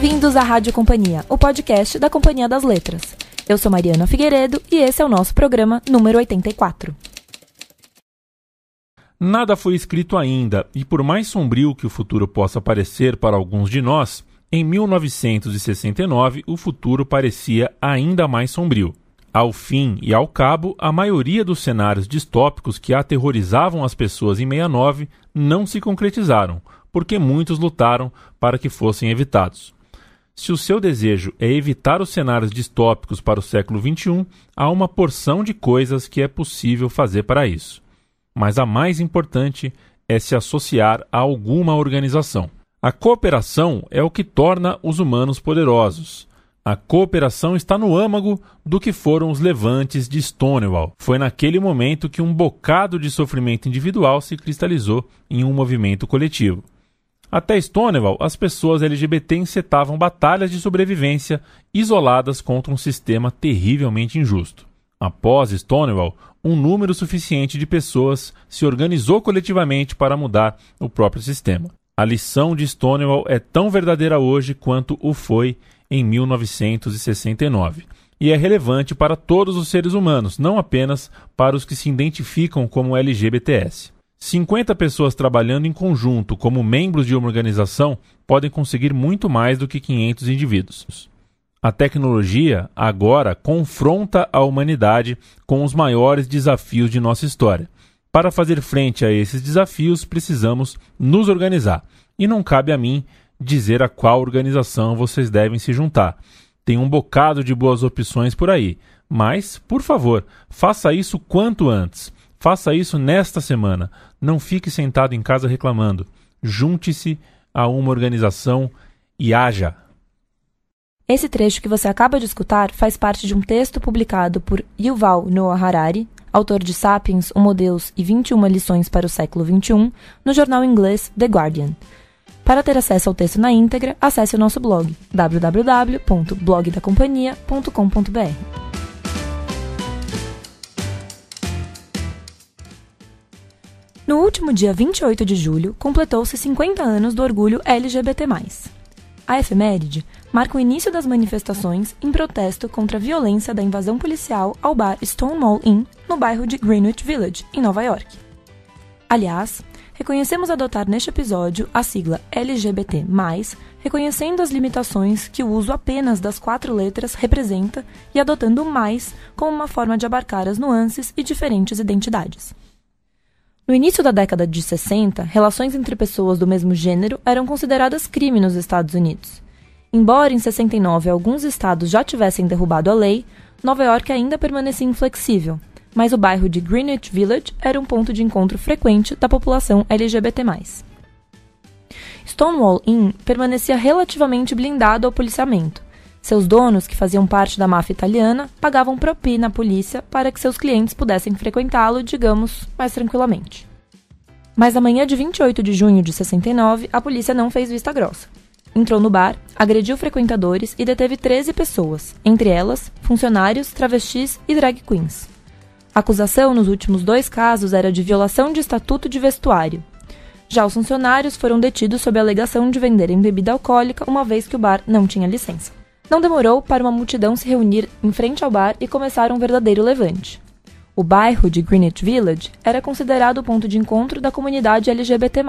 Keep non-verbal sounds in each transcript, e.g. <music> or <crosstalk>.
Bem-vindos à Rádio Companhia, o podcast da Companhia das Letras. Eu sou Mariana Figueiredo e esse é o nosso programa número 84. Nada foi escrito ainda, e por mais sombrio que o futuro possa parecer para alguns de nós, em 1969 o futuro parecia ainda mais sombrio. Ao fim e ao cabo, a maioria dos cenários distópicos que aterrorizavam as pessoas em 69 não se concretizaram, porque muitos lutaram para que fossem evitados. Se o seu desejo é evitar os cenários distópicos para o século XXI, há uma porção de coisas que é possível fazer para isso. Mas a mais importante é se associar a alguma organização. A cooperação é o que torna os humanos poderosos. A cooperação está no âmago do que foram os levantes de Stonewall. Foi naquele momento que um bocado de sofrimento individual se cristalizou em um movimento coletivo. Até Stonewall, as pessoas LGBT encetavam batalhas de sobrevivência isoladas contra um sistema terrivelmente injusto. Após Stonewall, um número suficiente de pessoas se organizou coletivamente para mudar o próprio sistema. A lição de Stonewall é tão verdadeira hoje quanto o foi em 1969 e é relevante para todos os seres humanos, não apenas para os que se identificam como LGBTS. 50 pessoas trabalhando em conjunto como membros de uma organização podem conseguir muito mais do que 500 indivíduos. A tecnologia agora confronta a humanidade com os maiores desafios de nossa história. Para fazer frente a esses desafios, precisamos nos organizar. E não cabe a mim dizer a qual organização vocês devem se juntar. Tem um bocado de boas opções por aí. Mas, por favor, faça isso quanto antes. Faça isso nesta semana. Não fique sentado em casa reclamando. Junte-se a uma organização e haja. Esse trecho que você acaba de escutar faz parte de um texto publicado por Yuval Noah Harari, autor de Sapiens, Homo Deus e 21 lições para o século XXI, no jornal inglês The Guardian. Para ter acesso ao texto na íntegra, acesse o nosso blog www.blogdacompanhia.com.br. No último dia 28 de julho, completou-se 50 anos do orgulho LGBT. A efeméride marca o início das manifestações em protesto contra a violência da invasão policial ao bar Stonewall Inn, no bairro de Greenwich Village, em Nova York. Aliás, reconhecemos adotar neste episódio a sigla LGBT, reconhecendo as limitações que o uso apenas das quatro letras representa e adotando o mais como uma forma de abarcar as nuances e diferentes identidades. No início da década de 60, relações entre pessoas do mesmo gênero eram consideradas crime nos Estados Unidos. Embora em 69 alguns estados já tivessem derrubado a lei, Nova York ainda permanecia inflexível, mas o bairro de Greenwich Village era um ponto de encontro frequente da população LGBT. Stonewall Inn permanecia relativamente blindado ao policiamento. Seus donos, que faziam parte da máfia italiana, pagavam propina à polícia para que seus clientes pudessem frequentá-lo, digamos, mais tranquilamente. Mas na manhã de 28 de junho de 69, a polícia não fez vista grossa. Entrou no bar, agrediu frequentadores e deteve 13 pessoas, entre elas funcionários, travestis e drag queens. A acusação nos últimos dois casos era de violação de estatuto de vestuário. Já os funcionários foram detidos sob a alegação de venderem bebida alcoólica, uma vez que o bar não tinha licença. Não demorou para uma multidão se reunir em frente ao bar e começar um verdadeiro levante. O bairro de Greenwich Village era considerado o ponto de encontro da comunidade LGBT.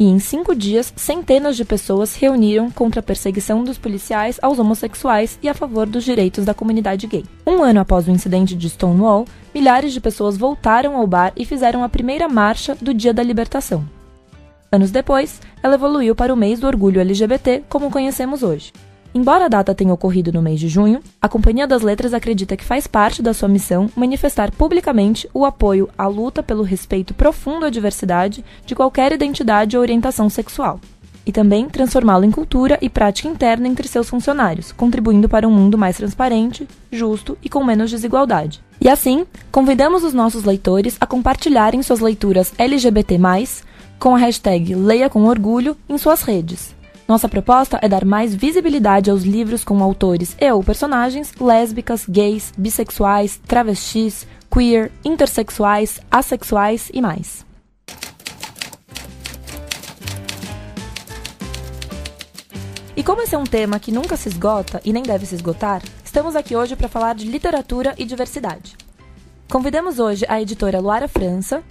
E em cinco dias, centenas de pessoas se reuniram contra a perseguição dos policiais aos homossexuais e a favor dos direitos da comunidade gay. Um ano após o incidente de Stonewall, milhares de pessoas voltaram ao bar e fizeram a primeira marcha do Dia da Libertação. Anos depois, ela evoluiu para o mês do orgulho LGBT, como conhecemos hoje. Embora a data tenha ocorrido no mês de junho, a Companhia das Letras acredita que faz parte da sua missão manifestar publicamente o apoio à luta pelo respeito profundo à diversidade de qualquer identidade ou orientação sexual, e também transformá-lo em cultura e prática interna entre seus funcionários, contribuindo para um mundo mais transparente, justo e com menos desigualdade. E assim, convidamos os nossos leitores a compartilharem suas leituras LGBT+, com a hashtag Leia com Orgulho em suas redes nossa proposta é dar mais visibilidade aos livros com autores e ou personagens lésbicas, gays, bissexuais, travestis, queer, intersexuais, assexuais e mais. E como esse é um tema que nunca se esgota e nem deve se esgotar, estamos aqui hoje para falar de literatura e diversidade. Convidamos hoje a editora Luara França,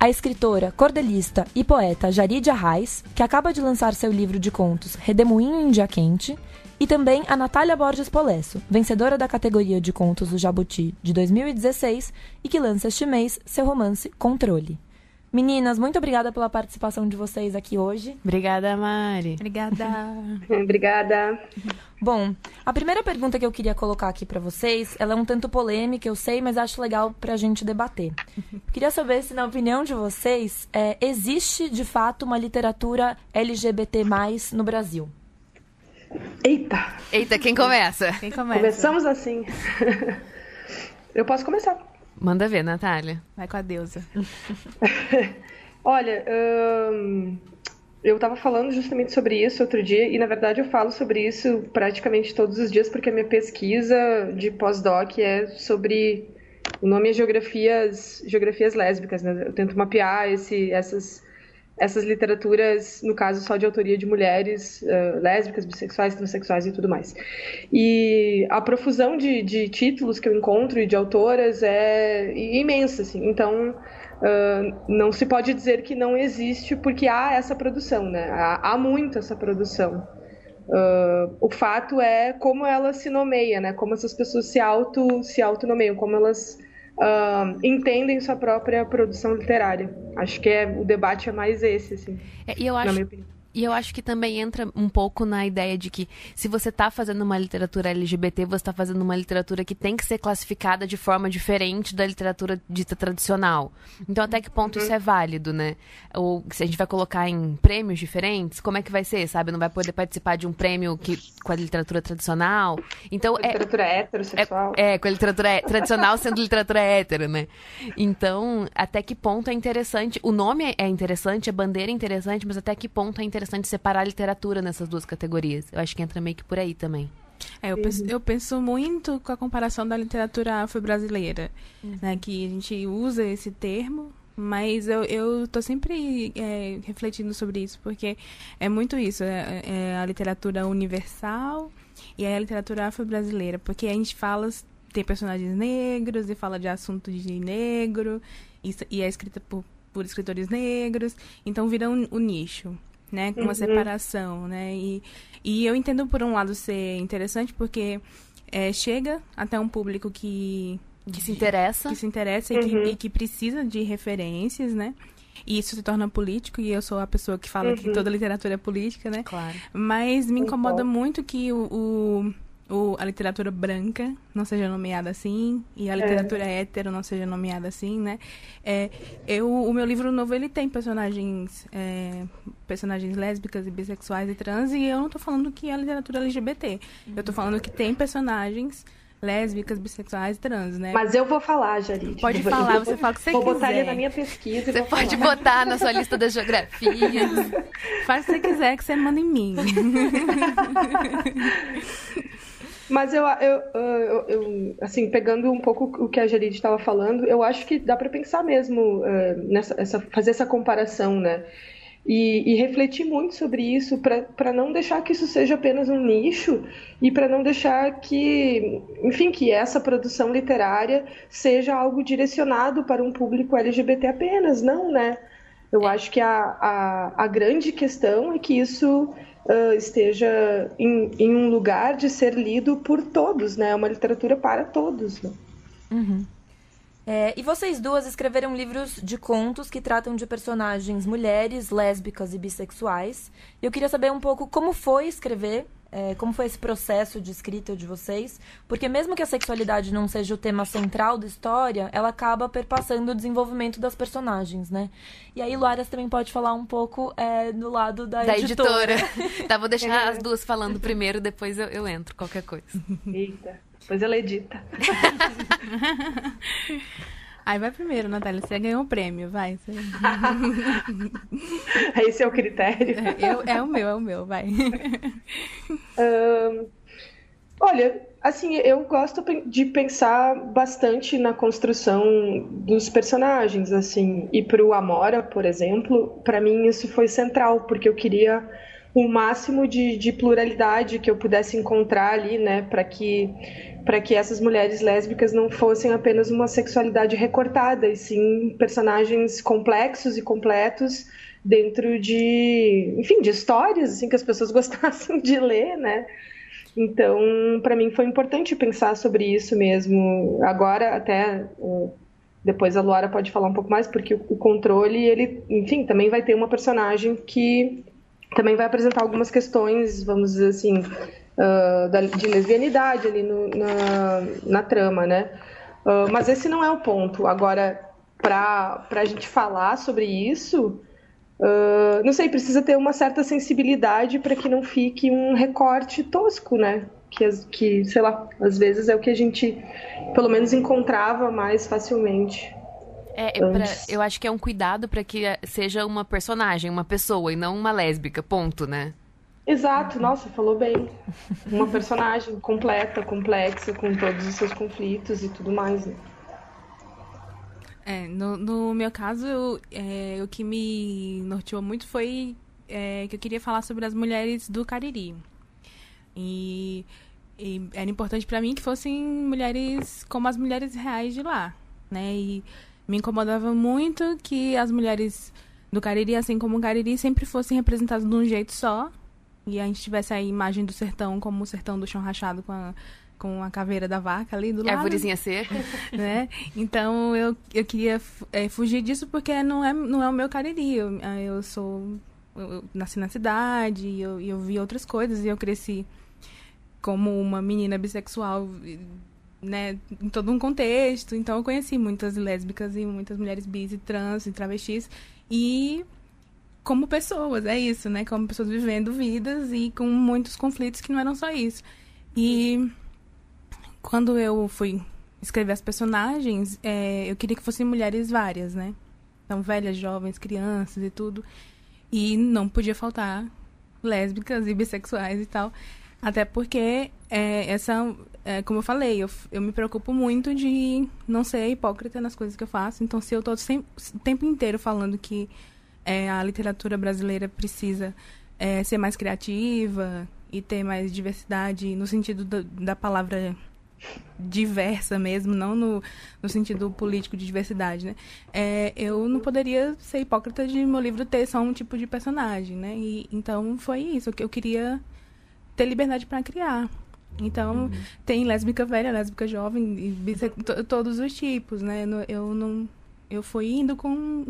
a escritora, cordelista e poeta Jaridia Reis, que acaba de lançar seu livro de contos Redemoinho em Dia Quente, e também a Natália Borges Polesso, vencedora da categoria de contos do Jabuti de 2016 e que lança este mês seu romance Controle. Meninas, muito obrigada pela participação de vocês aqui hoje. Obrigada, Mari. Obrigada. <laughs> Obrigada. Bom, a primeira pergunta que eu queria colocar aqui para vocês, ela é um tanto polêmica, eu sei, mas acho legal para a gente debater. queria saber se, na opinião de vocês, é, existe de fato uma literatura LGBT+ no Brasil. Eita! Eita, quem começa? Quem começa? Começamos assim. <laughs> eu posso começar. Manda ver, Natália. Vai com a deusa. <laughs> Olha, hum, eu estava falando justamente sobre isso outro dia, e na verdade eu falo sobre isso praticamente todos os dias, porque a minha pesquisa de pós-doc é sobre. O nome é Geografias, geografias Lésbicas, né? Eu tento mapear esse, essas essas literaturas, no caso só de autoria de mulheres uh, lésbicas, bissexuais, transexuais e tudo mais. E a profusão de, de, títulos que eu encontro e de autoras é imensa, assim. Então, uh, não se pode dizer que não existe, porque há essa produção, né? Há, há muito essa produção. Uh, o fato é como ela se nomeia, né? Como essas pessoas se auto se auto-nomeiam, como elas uh, entendem sua própria produção literária. Acho que é, o debate é mais esse, assim. É, e eu acho, e eu acho que também entra um pouco na ideia de que se você está fazendo uma literatura LGBT, você está fazendo uma literatura que tem que ser classificada de forma diferente da literatura dita tradicional. Então, até que ponto uhum. isso é válido, né? Ou se a gente vai colocar em prêmios diferentes, como é que vai ser, sabe? Não vai poder participar de um prêmio que, com a literatura tradicional. Então, com a literatura é, heterossexual. É, é, com a literatura tradicional sendo literatura hétero, né? Então, até que ponto é interessante. O nome é interessante, a bandeira é interessante, mas até que ponto é interessante interessante separar a literatura nessas duas categorias. Eu acho que entra meio que por aí também. É, eu, penso, eu penso muito com a comparação da literatura afro-brasileira, uhum. né, que a gente usa esse termo, mas eu, eu tô sempre é, refletindo sobre isso, porque é muito isso, é, é a literatura universal e é a literatura afro-brasileira, porque a gente fala, tem personagens negros e fala de assunto de negro, e, e é escrita por, por escritores negros, então vira um, um nicho né? Com uma uhum. separação, né? E, e eu entendo, por um lado, ser interessante, porque é, chega até um público que... Que se interessa. Que se interessa uhum. e, que, uhum. e que precisa de referências, né? E isso se torna político, e eu sou a pessoa que fala uhum. que toda literatura é política, né? Claro. Mas me incomoda muito que o, o o, a literatura branca não seja nomeada assim e a literatura é. hétero não seja nomeada assim, né? É, eu, o meu livro novo ele tem personagens é, personagens lésbicas e bissexuais e trans e eu não estou falando que é a literatura LGBT. Eu estou falando que tem personagens lésbicas, bissexuais e trans, né? Mas eu vou falar, Jarid. Pode falar, você fala o que você vou quiser. Vou botar ele na minha pesquisa Você pode falar. botar na sua lista das geografias. Faz o que você quiser, que você manda em mim. <laughs> Mas eu, eu, eu, eu, assim, pegando um pouco o que a Jarid estava falando, eu acho que dá para pensar mesmo uh, nessa, essa, fazer essa comparação, né? E, e refletir muito sobre isso para não deixar que isso seja apenas um nicho e para não deixar que, enfim, que essa produção literária seja algo direcionado para um público LGBT apenas, não, né? Eu acho que a, a, a grande questão é que isso uh, esteja em, em, um lugar de ser lido por todos, né? É uma literatura para todos. Né? Uhum. É, e vocês duas escreveram livros de contos que tratam de personagens mulheres, lésbicas e bissexuais. Eu queria saber um pouco como foi escrever é, como foi esse processo de escrita de vocês? Porque mesmo que a sexualidade não seja o tema central da história, ela acaba perpassando o desenvolvimento das personagens, né? E aí, Luaras também pode falar um pouco é, do lado da, da editora. editora. <laughs> tá, vou deixar é. as duas falando primeiro, depois eu, eu entro, qualquer coisa. Eita, depois ela edita. <laughs> Aí vai primeiro, Natália. Você ganhou o prêmio, vai. Você... <laughs> Esse é o critério. É, eu, é o meu, é o meu, vai. <laughs> Um, olha, assim, eu gosto de pensar bastante na construção dos personagens, assim. E para o Amora, por exemplo, para mim isso foi central, porque eu queria o máximo de, de pluralidade que eu pudesse encontrar ali, né, para que para que essas mulheres lésbicas não fossem apenas uma sexualidade recortada, e sim personagens complexos e completos dentro de, enfim, de histórias assim que as pessoas <laughs> gostassem de ler, né? Então, para mim foi importante pensar sobre isso mesmo. Agora até depois a Luara pode falar um pouco mais, porque o controle, ele, enfim, também vai ter uma personagem que também vai apresentar algumas questões, vamos dizer assim, uh, de lesbianidade ali no, na, na trama, né? Uh, mas esse não é o ponto. Agora, para a gente falar sobre isso, uh, não sei, precisa ter uma certa sensibilidade para que não fique um recorte tosco, né? Que, que, sei lá, às vezes é o que a gente, pelo menos, encontrava mais facilmente. É, pra, eu acho que é um cuidado para que seja uma personagem, uma pessoa, e não uma lésbica, ponto, né? Exato, nossa, falou bem. Uma personagem completa, complexa, com todos os seus conflitos e tudo mais. Né? É, no, no meu caso, é, o que me norteou muito foi é, que eu queria falar sobre as mulheres do Cariri. E, e era importante para mim que fossem mulheres como as mulheres reais de lá, né? E me incomodava muito que as mulheres do Cariri, assim como o Cariri, sempre fossem representadas de um jeito só. E a gente tivesse a imagem do sertão como o sertão do chão rachado com a, com a caveira da vaca ali do lado. Árvorezinha seca. <laughs> Né? Então eu, eu queria é, fugir disso porque não é, não é o meu Cariri. Eu, eu sou. Eu nasci na cidade e eu, eu vi outras coisas e eu cresci como uma menina bissexual né, em todo um contexto. Então eu conheci muitas lésbicas e muitas mulheres bis e trans e travestis e como pessoas, é isso, né? Como pessoas vivendo vidas e com muitos conflitos que não eram só isso. E quando eu fui escrever as personagens, é, eu queria que fossem mulheres várias, né? Então, velhas, jovens, crianças e tudo. E não podia faltar lésbicas e bissexuais e tal. Até porque é, essa, é, como eu falei, eu, eu me preocupo muito de não ser hipócrita nas coisas que eu faço. Então, se eu estou o tempo inteiro falando que é, a literatura brasileira precisa é, ser mais criativa e ter mais diversidade no sentido da, da palavra diversa mesmo, não no, no sentido político de diversidade, né? É, eu não poderia ser hipócrita de meu livro ter só um tipo de personagem, né? E, então foi isso que eu queria ter liberdade para criar. Então, uhum. tem lésbica velha, lésbica jovem, e todos os tipos, né? Eu não. Eu fui indo com.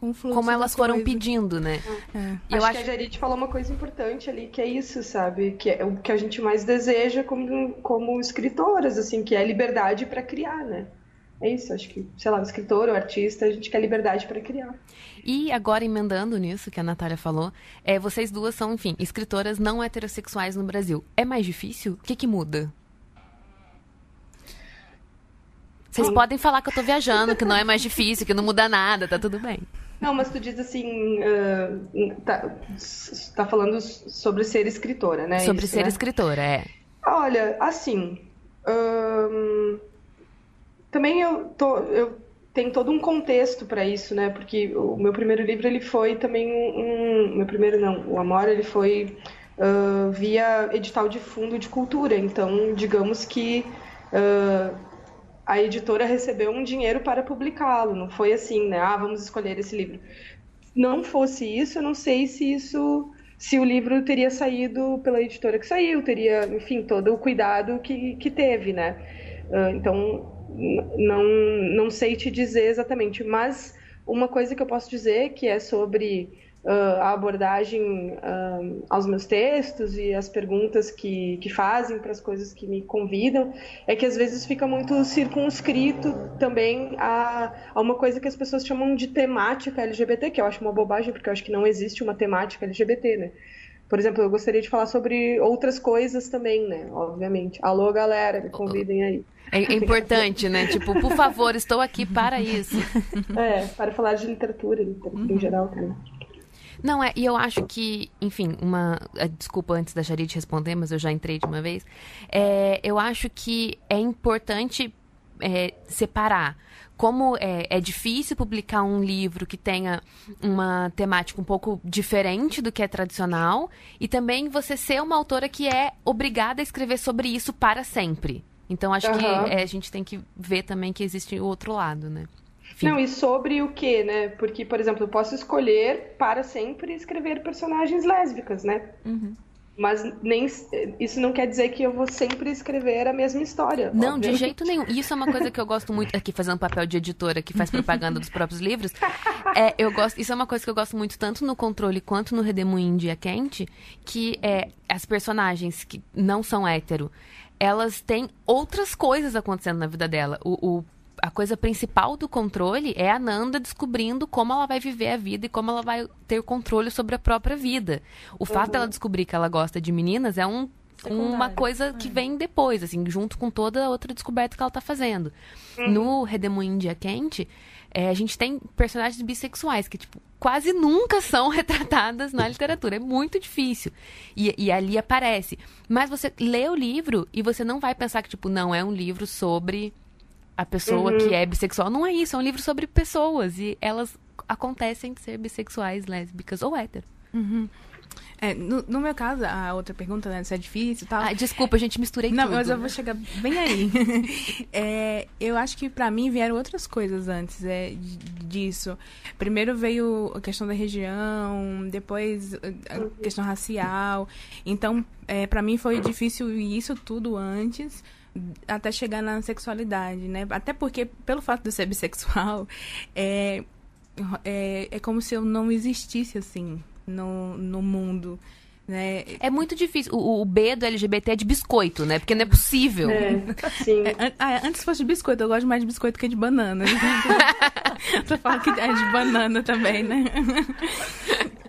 com o fluxo Como elas foram coisa. pedindo, né? É. Eu acho, acho que a Jarit falou uma coisa importante ali, que é isso, sabe? Que é o que a gente mais deseja como, como escritoras, assim, que é liberdade para criar, né? É isso, acho que, sei lá, o escritor, o artista, a gente quer liberdade para criar. E agora, emendando nisso que a Natália falou, é, vocês duas são, enfim, escritoras não heterossexuais no Brasil. É mais difícil? O que, que muda? Vocês podem falar que eu tô viajando, que não é mais difícil, que não muda nada, tá tudo bem. Não, mas tu diz assim, uh, tá, tá, falando sobre ser escritora, né? Sobre Isso, ser né? escritora, é. Olha, assim, também eu tô, eu tem todo um contexto para isso, né? Porque o meu primeiro livro ele foi também um, meu primeiro não, o Amor ele foi uh, via edital de fundo de cultura. Então, digamos que uh, a editora recebeu um dinheiro para publicá-lo. Não foi assim, né? Ah, vamos escolher esse livro. Não fosse isso, eu não sei se isso se o livro teria saído pela editora que saiu, teria, enfim, todo o cuidado que, que teve, né? Uh, então, não, não sei te dizer exatamente, mas uma coisa que eu posso dizer que é sobre uh, a abordagem uh, aos meus textos e as perguntas que, que fazem para as coisas que me convidam é que às vezes fica muito circunscrito também a, a uma coisa que as pessoas chamam de temática LGBT, que eu acho uma bobagem, porque eu acho que não existe uma temática LGBT, né? Por exemplo, eu gostaria de falar sobre outras coisas também, né? Obviamente. Alô, galera, me convidem aí. É, é importante, né? Tipo, por favor, estou aqui para isso. É, para falar de literatura, literatura em geral também. Não, é, e eu acho que, enfim, uma. É, desculpa antes da Jarid responder, mas eu já entrei de uma vez. É, eu acho que é importante é, separar como é, é, difícil publicar um livro que tenha uma temática um pouco diferente do que é tradicional, e também você ser uma autora que é obrigada a escrever sobre isso para sempre. Então acho uhum. que é, a gente tem que ver também que existe o outro lado, né? Enfim. Não, e sobre o que, né? Porque, por exemplo, eu posso escolher para sempre escrever personagens lésbicas, né? Uhum. Mas nem, isso não quer dizer que eu vou sempre escrever a mesma história. Não, de jeito nenhum. E isso é uma coisa que eu gosto muito aqui, fazendo papel de editora que faz propaganda dos próprios livros. É, eu gosto, isso é uma coisa que eu gosto muito tanto no controle quanto no Redemoinho Dia Quente, que é as personagens que não são hétero, elas têm outras coisas acontecendo na vida dela. O, o a coisa principal do controle é a Nanda descobrindo como ela vai viver a vida e como ela vai ter controle sobre a própria vida. O uhum. fato dela descobrir que ela gosta de meninas é um, uma coisa que é. vem depois, assim, junto com toda a outra descoberta que ela está fazendo. Uhum. No Redemoinho Dia Quente, é, a gente tem personagens bissexuais que, tipo, quase nunca são <laughs> retratadas na literatura. É muito difícil. E, e, ali aparece. Mas você lê o livro e você não vai pensar que, tipo, não é um livro sobre a pessoa uhum. que é bissexual. Não é isso, é um livro sobre pessoas. E elas acontecem de ser bissexuais, lésbicas ou hétero. Uhum. É, no, no, meu caso, a outra pergunta, né, se é difícil e tal. Ah, desculpa, a gente misturei Não, tudo. mas eu vou chegar bem aí. <laughs> é, eu acho que para mim vieram outras coisas antes é, disso. Primeiro veio a questão da região, depois a questão racial. Então, é, para mim foi difícil isso tudo antes até chegar na sexualidade, né? Até porque, pelo fato de eu ser bissexual, <laughs> é, é, é como se eu não existisse, assim, no, no mundo. Né? É muito difícil. O, o, B do LGBT é de biscoito, né? Porque não é possível. É, sim. É, ah, antes fosse de biscoito, eu gosto mais de biscoito que de banana. <laughs> <laughs> Você fala que é de banana também, né?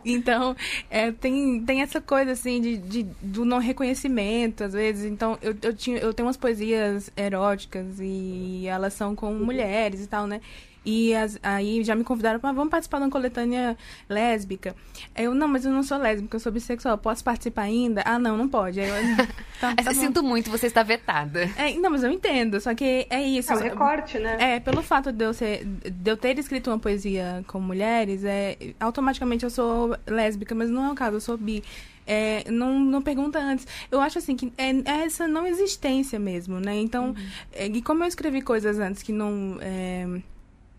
Então, é, tem, tem essa coisa, assim, de, de, do não reconhecimento, às vezes. Então, eu, eu, tinha, eu tenho umas poesias eróticas e elas são com mulheres e tal, né? E as, aí já me convidaram para vamos participar de uma coletânea lésbica. Eu, não, mas eu não sou lésbica, eu sou bissexual. Posso participar ainda? Ah, não, não pode. Aí eu, <laughs> tá, tá Sinto muito, você está vetada. É, não, mas eu entendo. Só que é isso. É um recorte, né? É, pelo fato de eu, ser, de eu ter escrito uma poesia com mulheres, é, automaticamente eu sou lésbica, mas não é o caso, eu sou bi. É, não, não pergunta antes. Eu acho assim que é, é essa não existência mesmo, né? Então, uhum. é, e como eu escrevi coisas antes que não.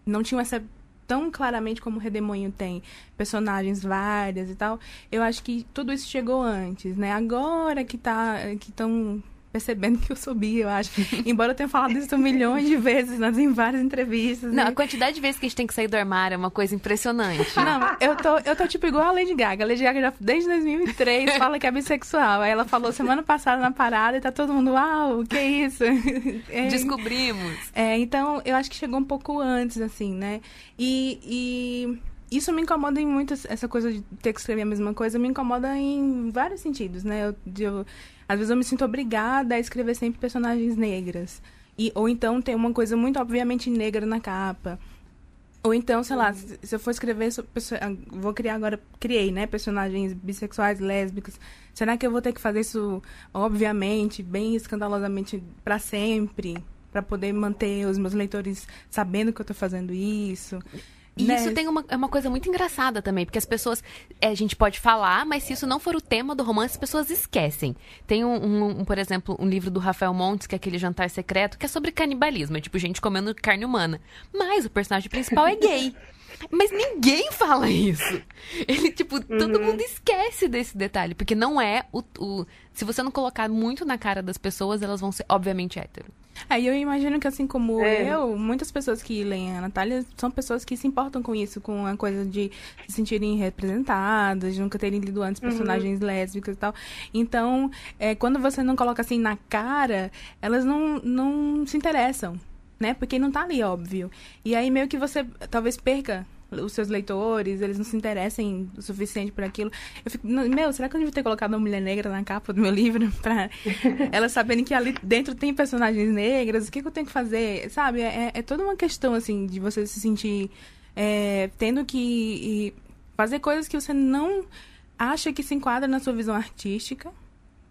Não tinham essa tão claramente como o Redemoinho tem personagens várias e tal. Eu acho que tudo isso chegou antes, né? Agora que tá que estão percebendo que eu subi, eu acho. <laughs> Embora eu tenha falado isso milhões de vezes nas, em várias entrevistas. Não, né? a quantidade de vezes que a gente tem que sair do armário é uma coisa impressionante. <laughs> Não, eu tô, eu tô tipo igual a Lady Gaga. A Lady Gaga já desde 2003 <laughs> fala que é bissexual. Aí ela falou semana passada na parada e tá todo mundo, uau, o que é isso? É, Descobrimos. É, então eu acho que chegou um pouco antes, assim, né? E, e isso me incomoda em muitas. Essa coisa de ter que escrever a mesma coisa me incomoda em vários sentidos, né? Eu, eu, às vezes eu me sinto obrigada a escrever sempre personagens negras. E, ou então ter uma coisa muito obviamente negra na capa. Ou então, sei lá, se, se eu for escrever ah, vou criar agora, criei, né, personagens bissexuais, lésbicas. Será que eu vou ter que fazer isso obviamente, bem escandalosamente para sempre, para poder manter os meus leitores sabendo que eu estou fazendo isso? E né? isso tem uma, é uma coisa muito engraçada também, porque as pessoas. É, a gente pode falar, mas se isso não for o tema do romance, as pessoas esquecem. Tem um, um, um, por exemplo, um livro do Rafael Montes, que é aquele jantar secreto, que é sobre canibalismo, é tipo gente comendo carne humana. Mas o personagem principal é gay. <laughs> Mas ninguém fala isso. Ele, tipo, uhum. todo mundo esquece desse detalhe. Porque não é o, o. Se você não colocar muito na cara das pessoas, elas vão ser, obviamente, hétero. É, eu imagino que assim como é. eu, muitas pessoas que leem a Natália são pessoas que se importam com isso, com a coisa de se sentirem representadas, de nunca terem lido antes uhum. personagens uhum. lésbicas e tal. Então, é, quando você não coloca assim na cara, elas não, não se interessam, né? Porque não tá ali, óbvio. E aí meio que você talvez perca os seus leitores, eles não se interessem o suficiente por aquilo. Eu fico, meu, será que eu devia ter colocado uma mulher negra na capa do meu livro <laughs> pra <laughs> elas saberem que ali dentro tem personagens negras? O que, que eu tenho que fazer? Sabe? É, é toda uma questão, assim, de você se sentir é, tendo que fazer coisas que você não acha que se enquadra na sua visão artística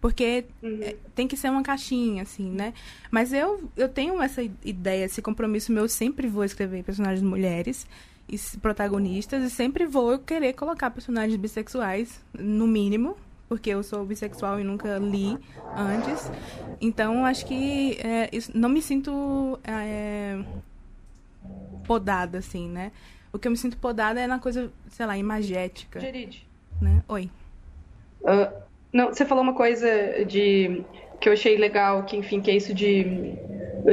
Porque uhum. é, tem que ser uma caixinha, assim, né? Mas eu, eu tenho essa ideia, esse compromisso meu, eu sempre vou escrever personagens mulheres e protagonistas e sempre vou querer colocar personagens bissexuais, no mínimo, porque eu sou bissexual e nunca li antes. Então, acho que é, não me sinto é, podada, assim, né? O que eu me sinto podada é na coisa, sei lá, imagética. Geride. Né? Oi. Uh, não, você falou uma coisa de que eu achei legal, que enfim, que é isso de,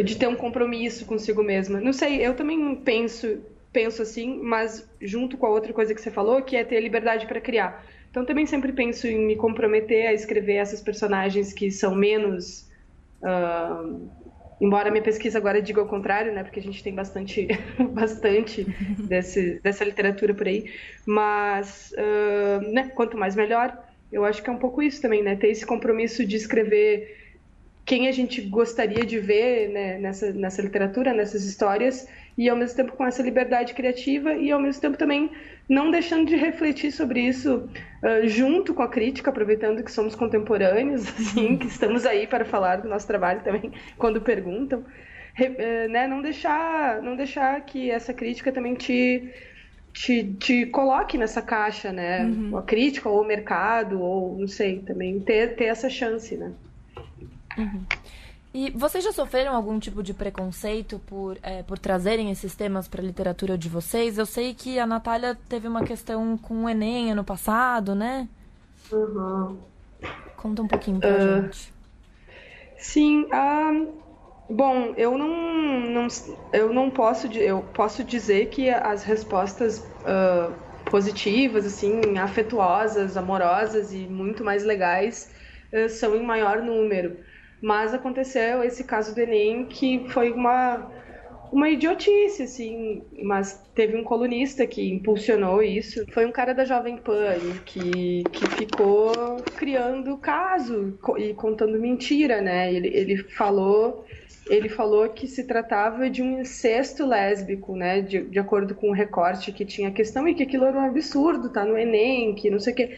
de ter um compromisso consigo mesma. Não sei, eu também penso penso assim, mas junto com a outra coisa que você falou, que é ter liberdade para criar. Então também sempre penso em me comprometer a escrever essas personagens que são menos uh, embora minha pesquisa agora diga o contrário, né, porque a gente tem bastante, <laughs> bastante <laughs> desse, dessa literatura por aí, mas uh, né, quanto mais melhor. Eu acho que é um pouco isso também, né, ter esse compromisso de escrever quem a gente gostaria de ver né, nessa, nessa literatura, nessas histórias, e ao mesmo tempo com essa liberdade criativa e ao mesmo tempo também não deixando de refletir sobre isso uh, junto com a crítica, aproveitando que somos contemporâneos, <laughs> assim, que estamos aí para falar do nosso trabalho também <laughs> quando perguntam, Re, uh, né, não deixar, não deixar que essa crítica também te te, te coloque nessa caixa, né? Uhum. A crítica ou o mercado ou não sei, também ter ter essa chance, né? Uhum. E vocês já sofreram algum tipo de preconceito por, é, por trazerem esses temas para a literatura de vocês? Eu sei que a Natália teve uma questão com o Enem ano passado, né? Uhum. Conta um pouquinho pra uh, gente. Sim, uh, bom, eu não, não, eu não posso, eu posso dizer que as respostas uh, positivas, assim, afetuosas, amorosas e muito mais legais são em maior número. Mas aconteceu esse caso do Enem que foi uma, uma idiotice, assim, mas teve um colunista que impulsionou isso. Foi um cara da Jovem Pan que, que ficou criando caso e contando mentira, né? Ele, ele falou ele falou que se tratava de um incesto lésbico, né? De, de acordo com o recorte que tinha a questão e que aquilo era um absurdo, tá no Enem, que não sei o quê.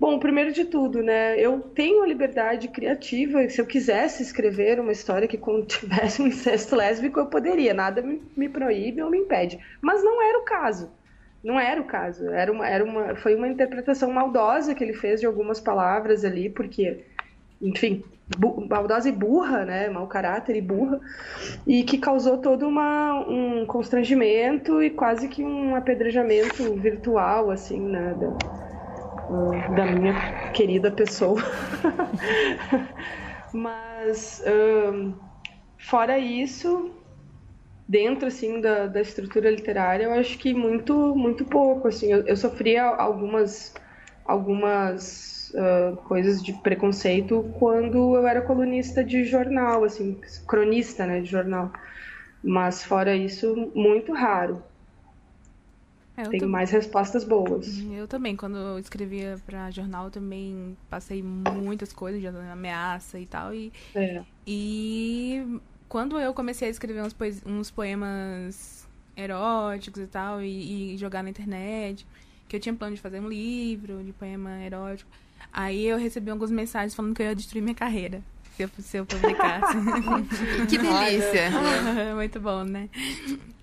Bom, primeiro de tudo, né? Eu tenho a liberdade criativa. Se eu quisesse escrever uma história que contivesse <laughs> um incesto lésbico, eu poderia. Nada me, me proíbe ou me impede. Mas não era o caso. Não era o caso. Era uma, era uma, foi uma interpretação maldosa que ele fez de algumas palavras ali, porque, enfim, maldosa e burra, né? Mau caráter e burra, e que causou todo uma, um constrangimento e quase que um apedrejamento virtual, assim, né? Da, minha querida pessoa. <laughs> Mas um, fora isso, dentro assim da, da estrutura literária, eu acho que muito muito pouco. Assim, eu, eu sofria algumas algumas uh, coisas de preconceito quando eu era colunista de jornal, assim, cronista, né, de jornal. Mas fora isso, muito raro. É, Tenho também. mais respostas boas. Uhum, eu também, quando eu escrevia para jornal, também passei muitas coisas de ameaça e tal. E, é. e quando eu comecei a escrever uns, uns poemas eróticos e tal, e, e, jogar na internet, que eu tinha plano de fazer um livro de poema erótico, aí eu recebi algumas mensagens falando que eu ia destruir minha carreira. Se eu, se eu publicasse. <laughs> que delícia! <laughs> Muito bom, né?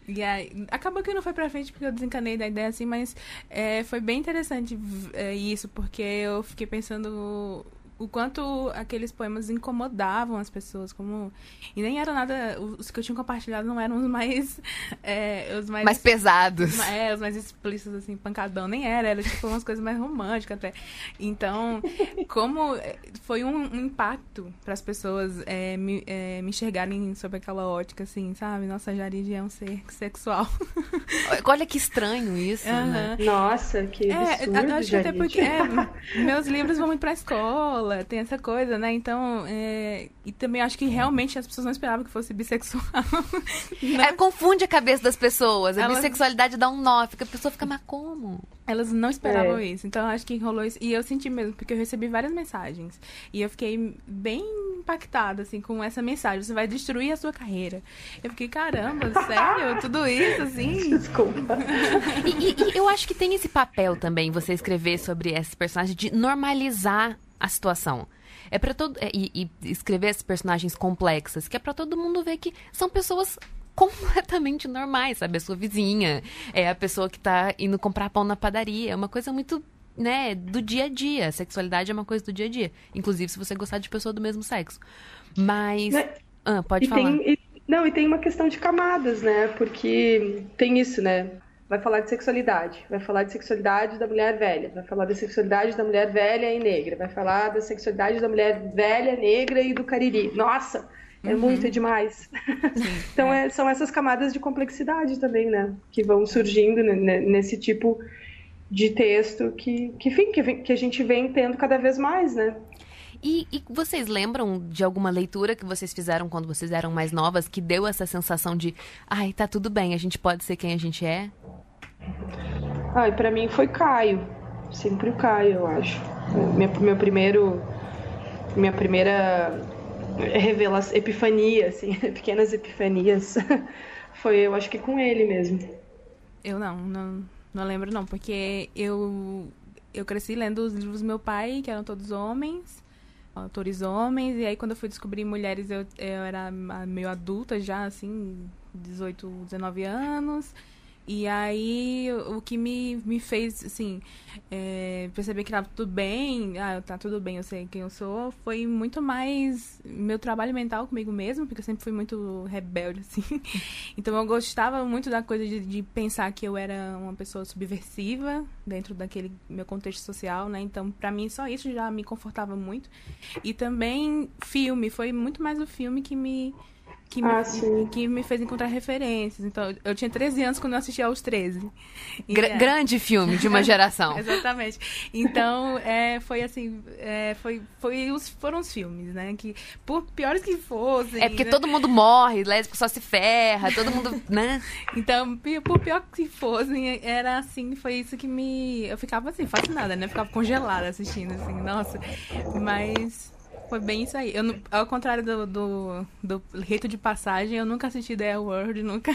E aí, acabou que não foi pra frente porque eu desencanei da ideia assim, mas é, foi bem interessante é, isso, porque eu fiquei pensando o quanto aqueles poemas incomodavam as pessoas, como e nem era nada, os que eu tinha compartilhado não eram os mais <laughs> é, os mais, mais pesados, é, os mais explícitos assim, pancadão, nem era, era tipo umas coisas mais românticas até. Então, <laughs> como é, foi um, um impacto para as pessoas é, me, é, me enxergarem sob aquela ótica assim, sabe? Nossa, Jarid é um ser sexual. <laughs> Olha que estranho isso, uhum. né? Nossa, que absurdo, é, acho até porque meus livros vão muito para escola escola, tem essa coisa, né? Então, é... e também acho que realmente as pessoas não esperavam que fosse bissexual. <laughs> é, confunde a cabeça das pessoas. A Elas... bissexualidade dá um nó, fica, a pessoa fica, mas como? Elas não esperavam é. isso. Então, acho que rolou isso. E eu senti mesmo, porque eu recebi várias mensagens. E eu fiquei bem impactada, assim, com essa mensagem. Você vai destruir a sua carreira. Eu fiquei, caramba, sério? Tudo isso, assim? <laughs> Desculpa. e, e, e eu acho que tem esse papel também, você escrever sobre esses personagens, de normalizar a situação. É para todo é, e, e, escrever esses personagens complexas, que é para todo mundo ver que são pessoas <laughs> completamente normais, sabe? A sua vizinha, é a pessoa que tá indo comprar pão na padaria, é uma coisa muito né, do dia a dia. A sexualidade é uma coisa do dia a dia. Inclusive, se você gostar de pessoa do mesmo sexo. Mas. Mas... Ah, pode falar. Tem, e, não, e tem uma questão de camadas, né? Porque tem isso, né? Vai falar de sexualidade, vai falar de sexualidade da mulher velha, vai falar da sexualidade da mulher velha e negra, vai falar da sexualidade da mulher velha, negra e do cariri. Nossa, é uhum. muito, demais. <laughs> Então é. É, são essas camadas de complexidade também, né? Que vão surgindo nesse tipo de texto que, que, enfim, que, que a gente vem tendo cada vez mais, né? E, e, vocês lembram de alguma leitura que vocês fizeram quando vocês eram mais novas que deu essa sensação de, ai, tá tudo bem, a gente pode ser quem a gente é? Ai, para mim foi Caio. Sempre o Caio, eu acho. Minha, meu primeiro. Minha primeira revelação, epifania, assim, <laughs> pequenas epifanias. <laughs> foi, eu acho que com ele mesmo. Eu não, não, não lembro não, porque eu eu cresci lendo os livros do meu pai, que eram todos homens, autores homens, e aí quando eu fui descobrir mulheres, eu, eu era meio adulta já, assim, 18, 19 anos. E aí, o que me, me fez, assim, é, perceber que tava tudo bem, ah, tá tudo bem, eu sei quem eu sou, foi muito mais meu trabalho mental comigo mesmo, porque eu sempre fui muito rebelde, <laughs> assim. Então, eu gostava muito da coisa de, de pensar que eu era uma pessoa subversiva dentro daquele meu contexto social, né? Então, para mim, só isso já me confortava muito. E também, filme, foi muito mais o filme que me que me, ah, que me fez encontrar referências. Então, eu tinha 13 anos quando eu assisti aos 13. Gr é... Grande filme de uma <laughs> geração. Exatamente. Então, é, foi assim, é, foi, foi os, foram os filmes, né? Que, por piores que fossem... É porque né? todo mundo morre, lésbico só se ferra, todo mundo, <laughs> né? Então, por pior que fossem, era assim, foi isso que me... Eu ficava assim, fascinada, né? Eu ficava congelada assistindo, assim, nossa. Mas foi bem isso aí. Eu, ao contrário do, do, do rito de passagem, eu nunca assisti The World, nunca.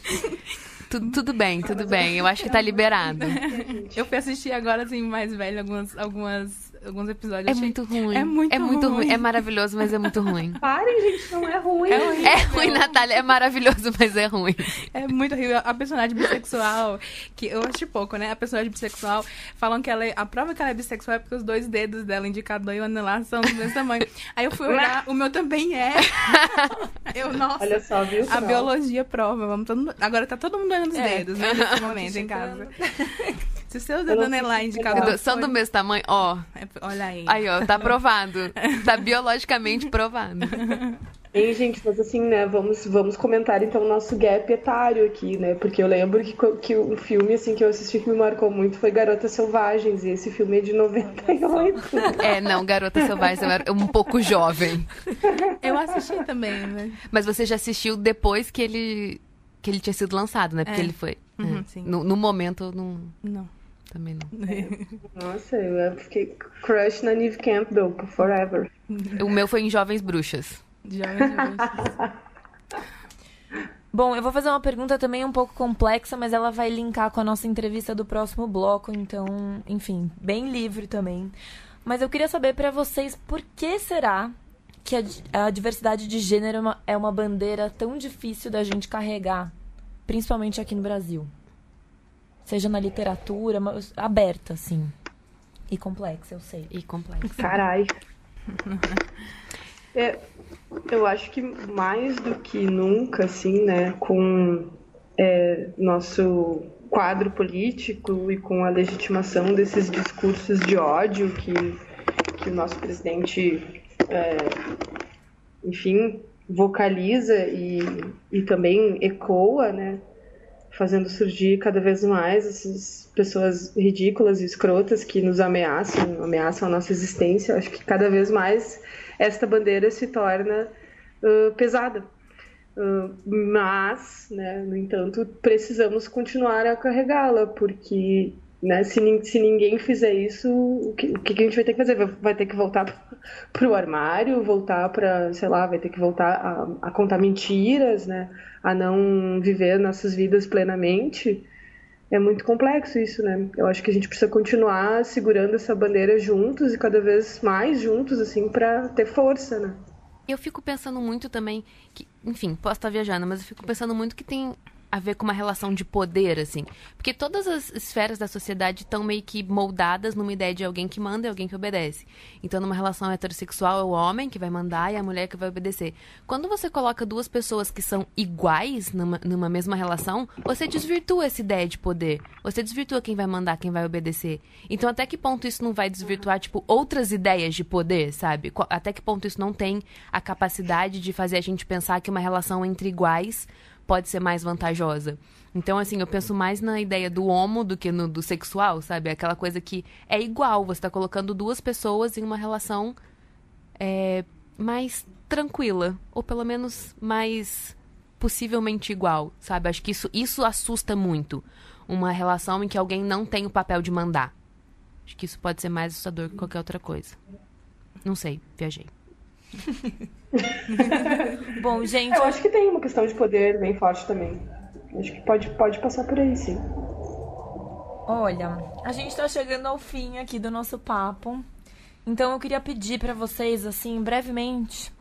<laughs> tudo, tudo bem, tudo bem. Eu acho que tá liberado. <laughs> Eu fui assistir agora, assim, mais velho, algumas, algumas alguns episódios. É muito ruim. É muito, é muito ruim. ruim. É maravilhoso, mas é muito ruim. <laughs> Parem, gente, não é ruim. É ruim, é ruim Natália. É maravilhoso, mas é ruim. É muito horrível. A personagem bissexual, que eu acho pouco, né? A personagem bissexual, falam que ela é, a prova que ela é bissexual é porque os dois dedos dela, indicador e o anelar, são do mesmo tamanho. Aí eu fui olhar, o meu também é. <laughs> Eu, nossa. Olha só, viu? A biologia prova. Vamos todo... Agora tá todo mundo olhando os é. dedos, né? Nesse momento em casa. <laughs> Se os seus dedos anelar indicador. São do mesmo tamanho, ó. É, olha aí. Aí, ó, tá provado. <laughs> tá biologicamente provado. Hein, gente, mas assim, né, vamos, vamos comentar então o nosso gap etário aqui, né? Porque eu lembro que, que um filme, assim, que eu assisti que me marcou muito foi Garotas Selvagens, e esse filme é de 98. <laughs> É, não, Garotas Selvagens eu era um pouco jovem. Eu assisti também, né? Mas você já assistiu depois que ele, que ele tinha sido lançado, né? Porque é. ele foi. Uhum, é. no, no momento, não... Não. Também não. Nossa, eu fiquei crush na Neve Campbell por forever. O meu foi em Jovens Bruxas. Jovens Bruxas. <laughs> Bom, eu vou fazer uma pergunta também um pouco complexa, mas ela vai linkar com a nossa entrevista do próximo bloco, então, enfim, bem livre também. Mas eu queria saber para vocês por que será que a, a diversidade de gênero é uma, é uma bandeira tão difícil da gente carregar, principalmente aqui no Brasil? Seja na literatura, mas aberta, assim. E complexa, eu sei. E complexa. Carai. <laughs> é, eu acho que mais do que nunca, assim, né, com é, nosso quadro político e com a legitimação desses discursos de ódio que, que o nosso presidente, é, enfim, vocaliza e, e também ecoa, né, fazendo surgir cada vez mais essas pessoas ridículas e escrotas que nos ameaçam, ameaçam a nossa existência. Acho que cada vez mais esta bandeira se torna uh, pesada. Uh, mas, né, no entanto, precisamos continuar a carregá-la, porque né, se, se, ninguém fizer isso, o que, o que, a gente vai ter que fazer? Vai, ter que voltar <laughs> para o armário, voltar para, sei lá, vai ter que voltar a, a contar mentiras, né? a não viver nossas vidas plenamente, é muito complexo isso, né? Eu acho que a gente precisa continuar segurando essa bandeira juntos e cada vez mais juntos, assim, para ter força, né? Eu fico pensando muito também que, enfim, posso estar viajando, mas eu fico pensando muito que tem a ver com uma relação de poder, assim. Porque todas as esferas da sociedade estão meio que moldadas numa ideia de alguém que manda e alguém que obedece. Então, numa relação heterossexual, é o homem que vai mandar e a mulher que vai obedecer. Quando você coloca duas pessoas que são iguais numa, numa mesma relação, você desvirtua essa ideia de poder. Você desvirtua quem vai mandar, quem vai obedecer. Então, até que ponto isso não vai desvirtuar, tipo, outras ideias de poder, sabe? Até que ponto isso não tem a capacidade de fazer a gente pensar que uma relação entre iguais pode ser mais vantajosa. Então, assim, eu penso mais na ideia do homo do que no do sexual, sabe? Aquela coisa que é igual, você está colocando duas pessoas em uma relação é, mais tranquila, ou pelo menos mais possivelmente igual, sabe? Acho que isso, isso assusta muito. Uma relação em que alguém não tem o papel de mandar. Acho que isso pode ser mais assustador que qualquer outra coisa. Não sei, viajei. <laughs> <laughs> Bom, gente. Eu acho que tem uma questão de poder bem forte também. Acho que pode, pode passar por aí, sim. Olha, a gente tá chegando ao fim aqui do nosso papo. Então eu queria pedir para vocês, assim, brevemente,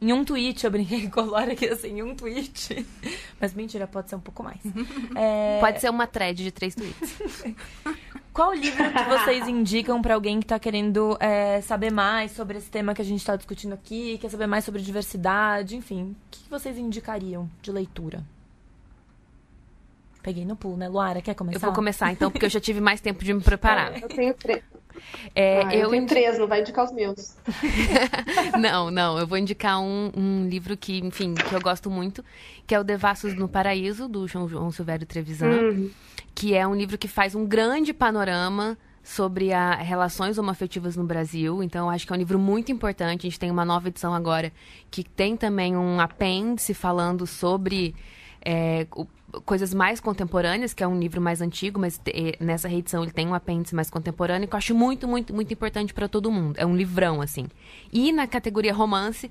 em um tweet, eu brinquei com a Laura aqui assim, em um tweet. <laughs> Mas mentira, pode ser um pouco mais. É... <laughs> Pode ser uma thread de três tweets. Qual livro que vocês <laughs> indicam para alguém que está querendo é, saber mais sobre esse tema que a gente está discutindo aqui, quer saber mais sobre diversidade, enfim? O que vocês indicariam de leitura? Peguei no pulo, né? Luara, quer começar? Eu vou começar então, porque eu já tive mais tempo de me preparar. <laughs> Eu tenho três. É, ah, eu, eu tenho indi... três, não vai indicar os meus. <laughs> não, não, eu vou indicar um, um, livro que, enfim, que eu gosto muito, que é o Devassos no Paraíso, do João, João Silvério Trevisan. Uhum que é um livro que faz um grande panorama sobre as relações homoafetivas no Brasil. Então, acho que é um livro muito importante. A gente tem uma nova edição agora que tem também um apêndice falando sobre é, o, coisas mais contemporâneas, que é um livro mais antigo, mas te, nessa reedição ele tem um apêndice mais contemporâneo que eu acho muito, muito, muito importante para todo mundo. É um livrão, assim. E na categoria romance,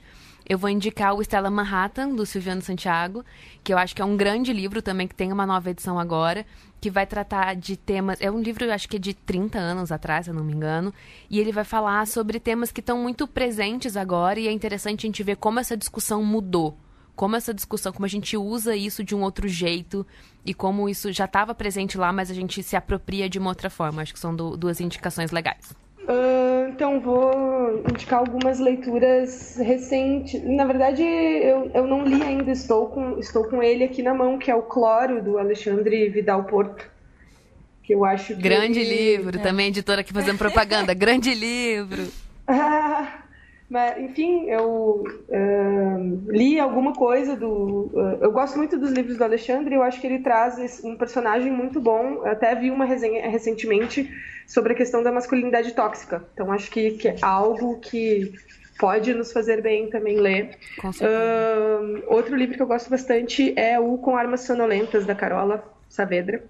eu vou indicar o Estela Manhattan, do Silviano Santiago, que eu acho que é um grande livro também, que tem uma nova edição agora, que vai tratar de temas. É um livro, acho que é de 30 anos atrás, se eu não me engano. E ele vai falar sobre temas que estão muito presentes agora, e é interessante a gente ver como essa discussão mudou. Como essa discussão, como a gente usa isso de um outro jeito e como isso já estava presente lá, mas a gente se apropria de uma outra forma. Acho que são do, duas indicações legais. Uh, então, vou indicar algumas leituras recentes. Na verdade, eu, eu não li ainda, estou com, estou com ele aqui na mão, que é o Cloro, do Alexandre Vidal Porto. Que eu acho que. Grande livro, é. também editora aqui fazendo propaganda. Grande livro. <laughs> Mas, enfim, eu uh, li alguma coisa do. Uh, eu gosto muito dos livros do Alexandre, eu acho que ele traz um personagem muito bom. Eu até vi uma resenha recentemente sobre a questão da masculinidade tóxica. Então, acho que, que é algo que pode nos fazer bem também ler. Uh, outro livro que eu gosto bastante é o Com Armas Sonolentas, da Carola Saavedra.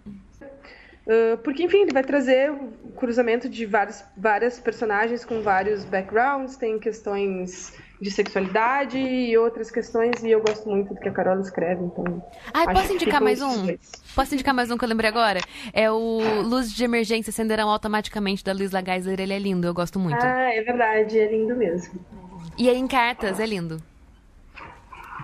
Uh, porque, enfim, ele vai trazer o cruzamento de vários, várias personagens com vários backgrounds, tem questões de sexualidade e outras questões, e eu gosto muito do que a Carol escreve, então... Ah, posso indicar mais um? Posso indicar mais um que eu lembrei agora? É o Luz de Emergência Acenderão Automaticamente, da Luiz Geisler, ele é lindo, eu gosto muito. Ah, é verdade, é lindo mesmo. E é em cartas, é lindo.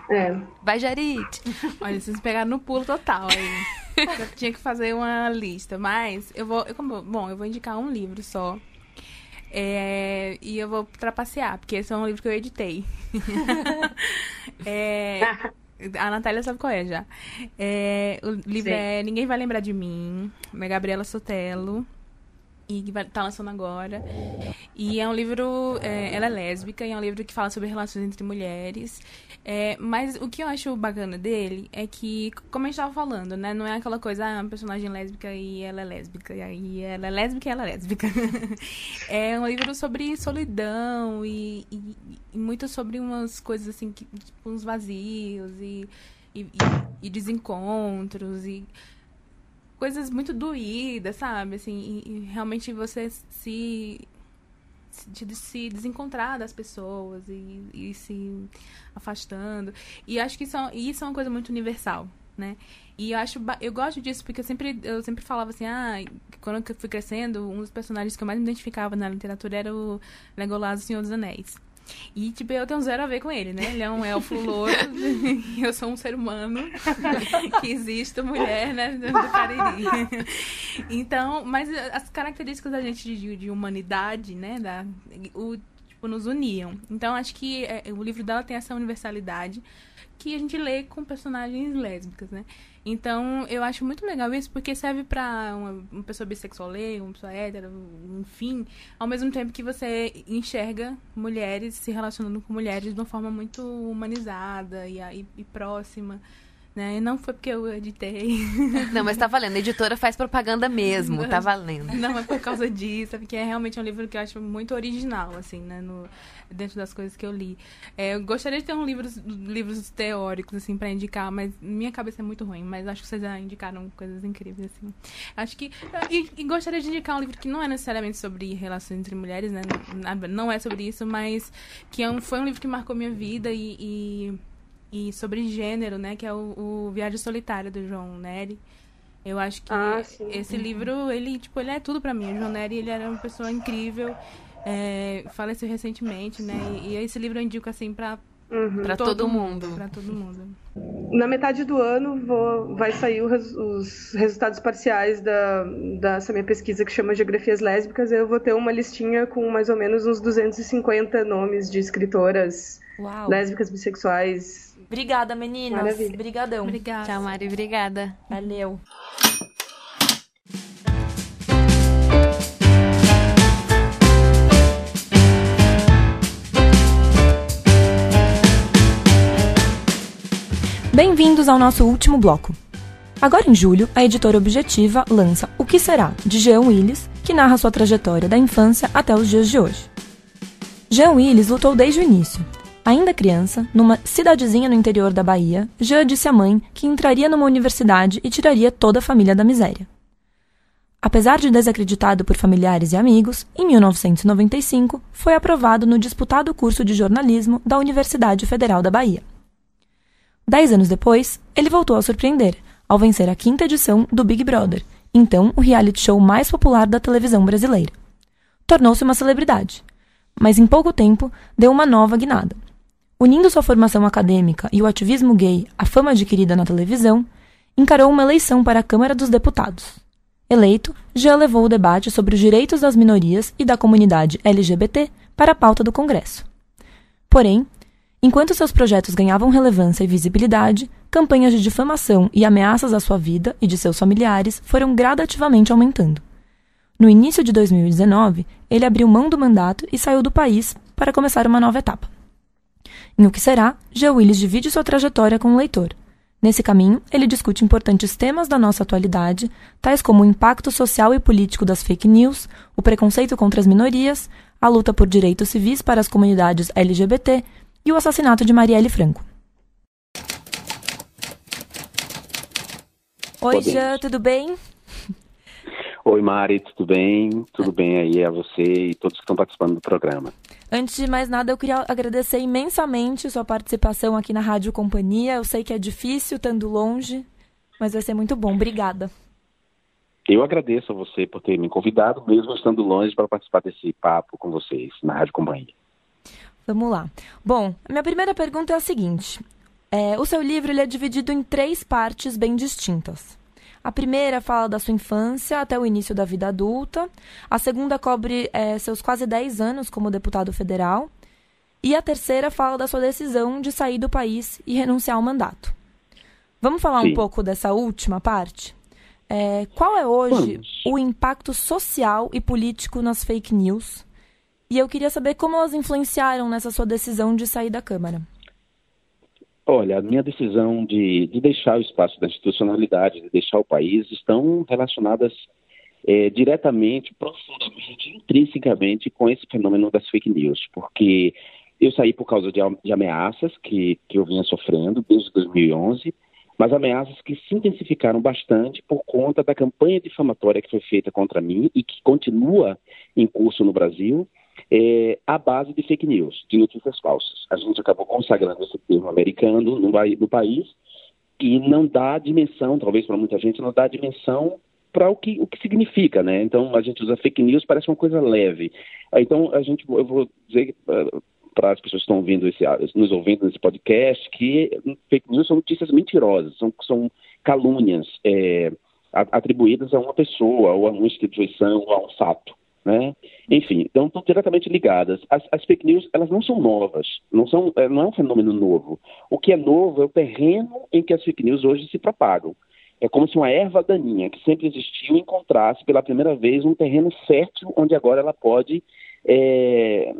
É. Vai, Jarit! Olha, vocês pegaram no pulo total aí. <laughs> <laughs> Eu tinha que fazer uma lista, mas eu vou. Eu, como, bom, eu vou indicar um livro só. É, e eu vou trapacear, porque esse é um livro que eu editei. <laughs> é, a Natália sabe qual é já. É, o livro Sim. é Ninguém Vai Lembrar de Mim, é Gabriela Sotelo e que vai, tá lançando agora. E é um livro, é, ela é lésbica, e é um livro que fala sobre relações entre mulheres. É, mas o que eu acho bacana dele é que, como a gente tava falando, né? Não é aquela coisa, ah, uma personagem lésbica e ela é lésbica, e aí ela é lésbica e ela é lésbica. <laughs> é um livro sobre solidão e, e, e, muito sobre umas coisas assim, que, tipo, uns vazios e, e, e desencontros e coisas muito doídas, sabe? Assim, e, e realmente você se de se desencontrar das pessoas e, e, se afastando. E acho que isso, é isso é uma coisa muito universal. né? E eu acho eu gosto disso porque eu sempre eu sempre falava assim, ah, quando eu fui crescendo, um dos personagens que eu mais me identificava na literatura era o Legolas do Senhor dos Anéis. E, tipo, eu tenho zero a ver com ele, né? Ele é um elfo louro <laughs> eu sou um ser humano <laughs> que existe mulher, né? Do Cariri. <laughs> Então, mas as características da gente de, de humanidade, né? Da, o, tipo, nos uniam. Então, acho que é, o livro dela tem essa universalidade que a gente lê com personagens lésbicas, né? Então, eu acho muito legal isso, porque serve pra uma, uma pessoa bissexual ler, uma pessoa hétero, enfim, ao mesmo tempo que você enxerga mulheres se relacionando com mulheres de uma forma muito humanizada e, e, e próxima. Né? E não foi porque eu editei. <laughs> Não, mas tá valendo. A editora faz propaganda mesmo, tá valendo. Não, é por causa disso, é porque é realmente um livro que eu acho muito original, assim, né? No, dentro das coisas que eu li. É, eu gostaria de ter um livros, livros teóricos, assim, para indicar, mas minha cabeça é muito ruim, mas acho que vocês já indicaram coisas incríveis, assim. Acho que. E, e gostaria de indicar um livro que não é necessariamente sobre relações entre mulheres, né? Não, não é sobre isso, mas que é um, foi um livro que marcou minha vida e, e, e sobre gênero, né? Que é o, o Viagem Solitária, do João Neri. Eu acho que ah, esse livro, ele, tipo, ele é tudo para mim. O João Neri, ele era uma pessoa incrível é, faleceu recentemente, né? E, esse livro eu indico assim para Uhum. Para todo, todo, mundo. Para todo mundo. Na metade do ano vou, vai sair os, os resultados parciais da, dessa minha pesquisa que chama Geografias Lésbicas. Eu vou ter uma listinha com mais ou menos uns 250 nomes de escritoras Uau. lésbicas, bissexuais. Obrigada, meninas. Maravilha. Obrigadão. Obrigada. Tchau, Mari. Obrigada. Valeu. Bem-vindos ao nosso último bloco. Agora em julho, a editora Objetiva lança O Que Será, de Jean Willis, que narra sua trajetória da infância até os dias de hoje. Jean Willis lutou desde o início. Ainda criança, numa cidadezinha no interior da Bahia, Jean disse à mãe que entraria numa universidade e tiraria toda a família da miséria. Apesar de desacreditado por familiares e amigos, em 1995 foi aprovado no disputado curso de jornalismo da Universidade Federal da Bahia. Dez anos depois, ele voltou a surpreender, ao vencer a quinta edição do Big Brother, então o reality show mais popular da televisão brasileira. Tornou-se uma celebridade, mas em pouco tempo deu uma nova guinada. Unindo sua formação acadêmica e o ativismo gay à fama adquirida na televisão, encarou uma eleição para a Câmara dos Deputados. Eleito, já levou o debate sobre os direitos das minorias e da comunidade LGBT para a pauta do Congresso. Porém, Enquanto seus projetos ganhavam relevância e visibilidade, campanhas de difamação e ameaças à sua vida e de seus familiares foram gradativamente aumentando. No início de 2019, ele abriu mão do mandato e saiu do país para começar uma nova etapa. Em O Que Será, G. Willis divide sua trajetória com o leitor. Nesse caminho, ele discute importantes temas da nossa atualidade, tais como o impacto social e político das fake news, o preconceito contra as minorias, a luta por direitos civis para as comunidades LGBT e o assassinato de Marielle Franco. Oi, Jean, tudo bem? Oi, Mari, tudo bem? Tudo bem aí a você e todos que estão participando do programa. Antes de mais nada, eu queria agradecer imensamente sua participação aqui na Rádio Companhia. Eu sei que é difícil estando longe, mas vai ser muito bom. Obrigada. Eu agradeço a você por ter me convidado, mesmo estando longe, para participar desse papo com vocês na Rádio Companhia. Vamos lá. Bom, a minha primeira pergunta é a seguinte. É, o seu livro ele é dividido em três partes bem distintas. A primeira fala da sua infância até o início da vida adulta. A segunda cobre é, seus quase 10 anos como deputado federal. E a terceira fala da sua decisão de sair do país e renunciar ao mandato. Vamos falar Sim. um pouco dessa última parte? É, qual é hoje Vamos. o impacto social e político nas fake news? E eu queria saber como elas influenciaram nessa sua decisão de sair da Câmara. Olha, a minha decisão de, de deixar o espaço da institucionalidade, de deixar o país, estão relacionadas é, diretamente, profundamente, intrinsecamente com esse fenômeno das fake news, porque eu saí por causa de, de ameaças que, que eu vinha sofrendo desde 2011, mas ameaças que se intensificaram bastante por conta da campanha difamatória que foi feita contra mim e que continua em curso no Brasil, é, à base de fake news, de notícias falsas. A gente acabou consagrando esse termo americano no, no país, e não dá dimensão, talvez para muita gente, não dá dimensão para o que, o que significa, né? Então a gente usa fake news, parece uma coisa leve. Então a gente, eu vou dizer uh, para as pessoas que estão ouvindo esse, nos ouvindo nesse podcast que fake news são notícias mentirosas, são, são calúnias é, atribuídas a uma pessoa, ou a uma instituição, ou a um fato. Né? Enfim, então estão diretamente ligadas. As, as, fake news elas não são novas, não, são, é, não é um fenômeno novo. O que é novo é o terreno em que as fake news hoje se propagam. É como se uma erva daninha que sempre existiu encontrasse pela primeira vez um terreno fértil onde agora ela pode é,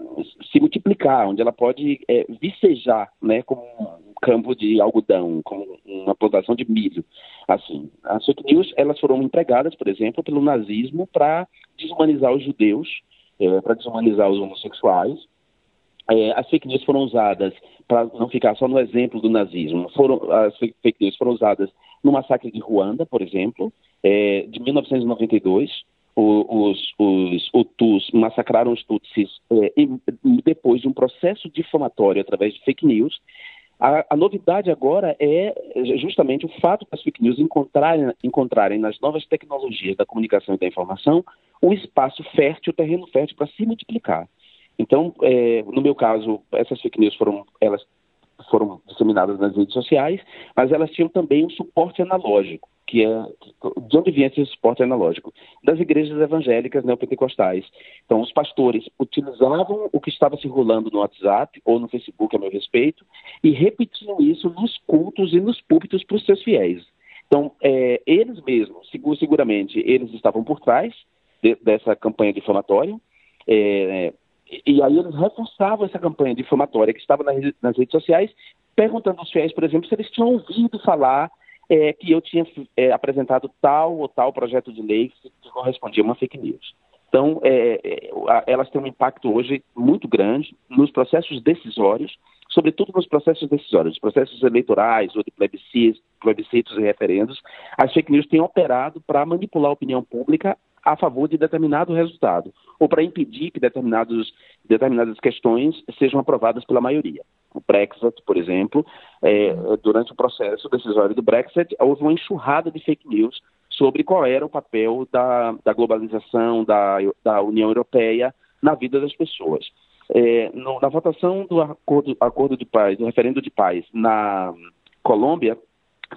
se multiplicar, onde ela pode é, vicejar, né, como um campo de algodão, como uma plantação de milho. Assim, as fake news elas foram empregadas, por exemplo, pelo nazismo para desumanizar os judeus, é, para desumanizar os homossexuais. É, as fake news foram usadas para não ficar só no exemplo do nazismo. Foram as fake news foram usadas no massacre de Ruanda, por exemplo, é, de 1992 os, os Hutus massacraram os Tutsis é, depois de um processo difamatório através de fake news. A, a, novidade agora é justamente o fato das fake news encontrarem, encontrarem nas novas tecnologias da comunicação e da informação o espaço fértil, o terreno fértil para se multiplicar. Então, é, no meu caso, essas fake news foram, elas foram disseminadas nas redes sociais, mas elas tinham também um suporte analógico que é de onde vinha esse suporte analógico? Das igrejas evangélicas neopentecostais. Então, os pastores utilizavam o que estava circulando no WhatsApp ou no Facebook a meu respeito e repetiam isso nos cultos e nos púlpitos para os seus fiéis. Então, é, eles mesmos, seguramente, eles estavam por trás de, dessa campanha difamatória, é, e aí eles reforçavam essa campanha difamatória que estava nas, nas redes sociais, perguntando aos fiéis, por exemplo, se eles tinham ouvido falar é, que eu tinha é, apresentado tal ou tal projeto de lei que correspondia a uma fake news. Então, é, é elas têm um impacto hoje muito grande nos processos decisórios, sobretudo nos processos decisórios, processos eleitorais ou de plebiscitos, plebiscitos e referendos. As fake news têm operado para manipular a opinião pública a favor de determinado resultado, ou para impedir que determinados, determinadas questões sejam aprovadas pela maioria. O Brexit, por exemplo, é, durante o processo decisório do Brexit, houve uma enxurrada de fake news sobre qual era o papel da, da globalização, da, da União Europeia na vida das pessoas. É, no, na votação do acordo, acordo de paz, do referendo de paz na Colômbia,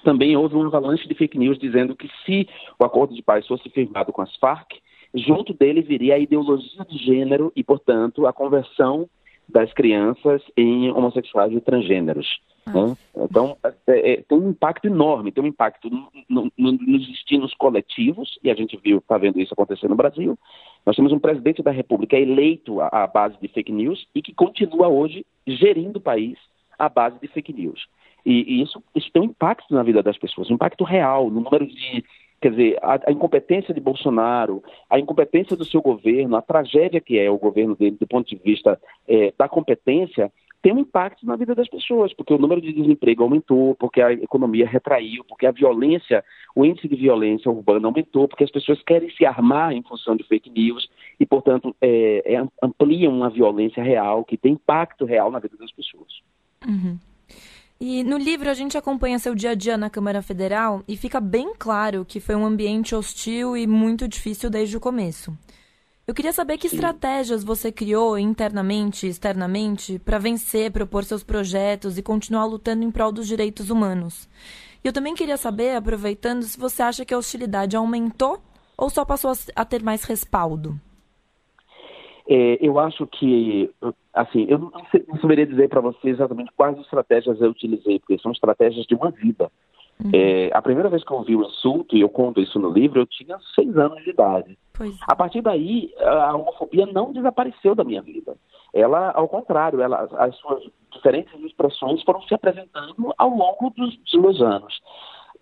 também houve um avalanche de fake news dizendo que se o acordo de paz fosse firmado com as Farc, junto dele viria a ideologia de gênero e, portanto, a conversão das crianças em homossexuais e transgêneros. Né? Então, é, é, tem um impacto enorme, tem um impacto no, no, nos destinos coletivos, e a gente viu, está vendo isso acontecer no Brasil. Nós temos um presidente da República eleito à, à base de fake news e que continua hoje gerindo o país à base de fake news. E, e isso, isso tem um impacto na vida das pessoas, um impacto real, no número de. Quer dizer, a, a, incompetência de Bolsonaro, a incompetência do seu governo, a tragédia que é o governo dele do ponto de vista é, da competência, tem um impacto na vida das pessoas, porque o número de desemprego aumentou, porque a economia retraiu, porque a violência, o índice de violência urbana aumentou, porque as pessoas querem se armar em função de fake news e, portanto, é, é, ampliam a violência real, que tem impacto real na vida das pessoas. Uhum. E no livro a gente acompanha seu dia a dia na Câmara Federal e fica bem claro que foi um ambiente hostil e muito difícil desde o começo. Eu queria saber que estratégias você criou internamente e externamente para vencer, propor seus projetos e continuar lutando em prol dos direitos humanos. E eu também queria saber, aproveitando, se você acha que a hostilidade aumentou ou só passou a ter mais respaldo. É, eu acho que, assim, eu não, sei, não saberia dizer para você exatamente quais estratégias eu utilizei, porque são estratégias de uma vida. Uhum. É, a primeira vez que eu ouvi o insulto, e eu conto isso no livro, eu tinha seis anos de idade. Pois. A partir daí, a homofobia não desapareceu da minha vida. Ela, ao contrário, ela, as suas diferentes expressões foram se apresentando ao longo dos, dos meus anos.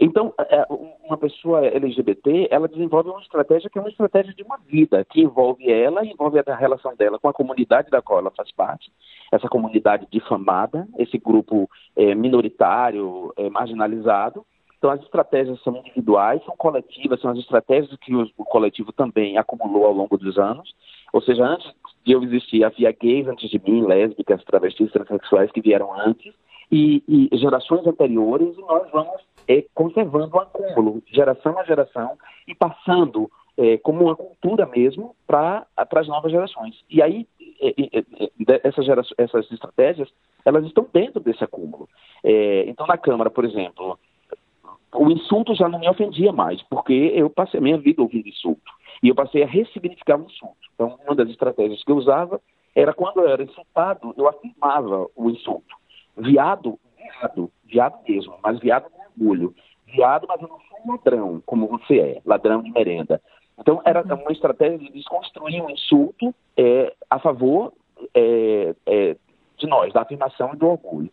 Então, é, uma pessoa LGBT, ela desenvolve uma estratégia que é uma estratégia de uma vida, que envolve ela, envolve a relação dela com a comunidade da qual ela faz parte, essa comunidade difamada, esse grupo é, minoritário, é, marginalizado. Então, as estratégias são individuais, são coletivas, são as estratégias que o, o coletivo também acumulou ao longo dos anos. Ou seja, antes de eu existir, havia gays antes de mim, lésbicas, travestis, transexuais que vieram antes, e, e gerações anteriores, e nós vamos é, conservando o acúmulo, geração a geração, e passando é, como uma cultura mesmo para as novas gerações. E aí, é, é, é essas, estratégias, elas estão dentro desse acúmulo. É, então, na Câmara, por exemplo, o insulto já não me ofendia mais, porque eu passei a minha vida ouvindo insulto. E eu passei a ressignificar o insulto. Então, uma das estratégias que eu usava era quando eu era insultado, eu afirmava o insulto. Viado, viado, viado mesmo, mas viado com orgulho. Viado, mas eu não sou um ladrão, como você é, ladrão de merenda. Então, era uhum. uma estratégia de desconstruir um insulto é, a favor é, é, de nós, da afirmação e do orgulho.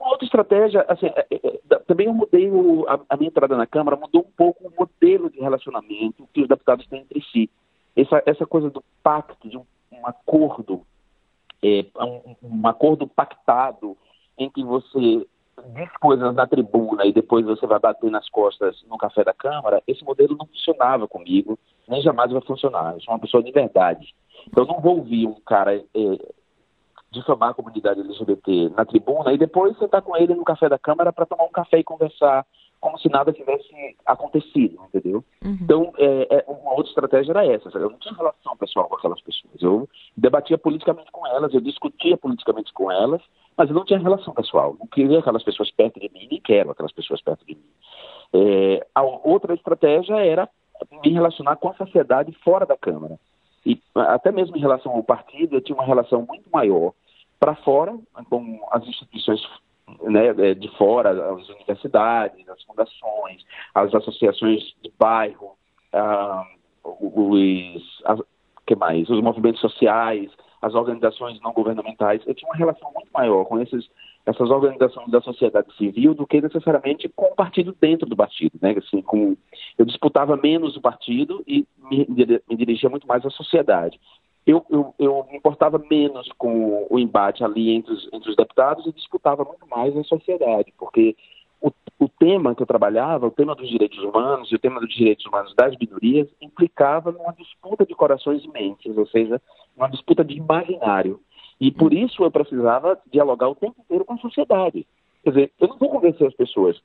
Uma outra estratégia, assim, é, é, é, também eu mudei o, a, a, minha entrada na Câmara, mudou um pouco o modelo de relacionamento que os deputados têm entre si. Essa, essa coisa do pacto, de um, um acordo, um, um acordo pactado em que você diz coisas na tribuna e depois você vai bater nas costas no café da Câmara, esse modelo não funcionava comigo, nem jamais vai funcionar. Eu sou uma pessoa de verdade. Então, eu não vou ouvir um cara é, difamar a comunidade LGBT na tribuna e depois sentar com ele no café da Câmara para tomar um café e conversar como se nada tivesse acontecido, entendeu? Uhum. Então, é, é, uma outra estratégia era essa. Eu não tinha relação pessoal com aquelas pessoas. Eu debatia politicamente com elas, eu discutia politicamente com elas, mas eu não tinha relação pessoal. Não queria aquelas pessoas perto de mim, nem quero aquelas pessoas perto de mim. É, a outra estratégia era me relacionar com a sociedade fora da Câmara. E até mesmo em relação ao partido, eu tinha uma relação muito maior para fora, com as instituições né, é, de fora, as universidades, as fundações, as associações de bairro, ah, os, as, que mais? os movimentos sociais, as organizações não governamentais. Eu tinha uma relação muito maior com esses, essas organizações da sociedade civil do que necessariamente com o partido dentro do partido. Né? Assim, com, eu disputava menos o partido e me, me dirigia muito mais à sociedade. Eu, eu, eu, me importava menos com o embate ali entre os, entre os deputados e disputava muito mais a sociedade, porque o, o, tema que eu trabalhava, o tema dos direitos humanos e o tema dos direitos humanos das minorias, implicava numa disputa de corações e mentes, ou seja, uma disputa de imaginário. E por isso eu precisava dialogar o tempo inteiro com a sociedade. Quer dizer, eu não vou convencer as pessoas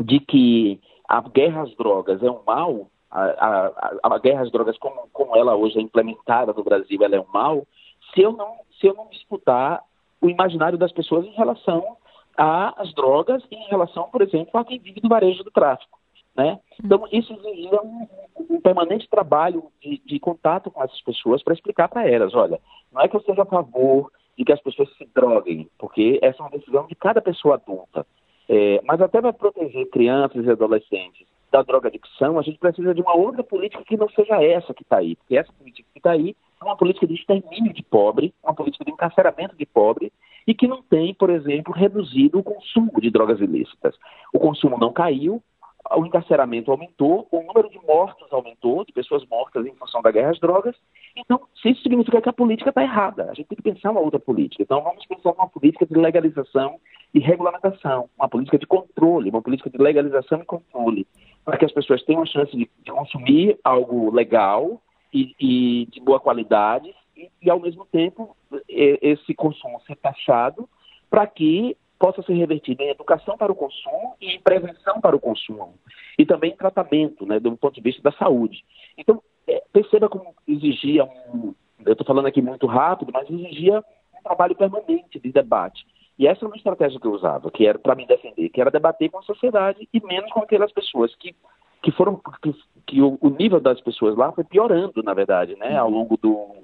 de que a guerra às drogas é um mal, a, a, a guerra às drogas como, como ela hoje é implementada no Brasil, ela é um mal, se eu não, se eu não disputar o imaginário das pessoas em relação às drogas e em relação, por exemplo, a quem vive do varejo do tráfico. Né? Então, isso exigia um, um permanente trabalho de, de, contato com essas pessoas para explicar para elas: olha, não é que eu seja a favor de que as pessoas se droguem, porque essa é uma decisão de cada pessoa adulta. É, mas até para proteger crianças e adolescentes da drogadicção, a gente precisa de uma outra política que não seja essa que está aí, porque essa política que está aí é uma política de extermínio de pobre, uma política de encarceramento de pobre, e que não tem, por exemplo, reduzido o consumo de drogas ilícitas. O consumo não caiu, o encarceramento aumentou, o número de mortos aumentou, de pessoas mortas em função da guerra às drogas. Então, isso significa que a política está errada. A gente tem que pensar uma outra política. Então, vamos pensar numa política de legalização e regulamentação, uma política de controle, uma política de legalização e controle, para que as pessoas tenham a chance de, de consumir algo legal e, e de boa qualidade e, e, ao mesmo tempo, esse consumo ser taxado para que possa ser revertido em educação para o consumo e em prevenção para o consumo. E também em tratamento, né, do ponto de vista da saúde. Então, é, perceba como exigia um. Eu estou falando aqui muito rápido, mas exigia um trabalho permanente de debate. E essa é uma estratégia que eu usava, que era para me defender, que era debater com a sociedade e menos com aquelas pessoas que, que foram. que, que o, o nível das pessoas lá foi piorando, na verdade, né, ao longo do,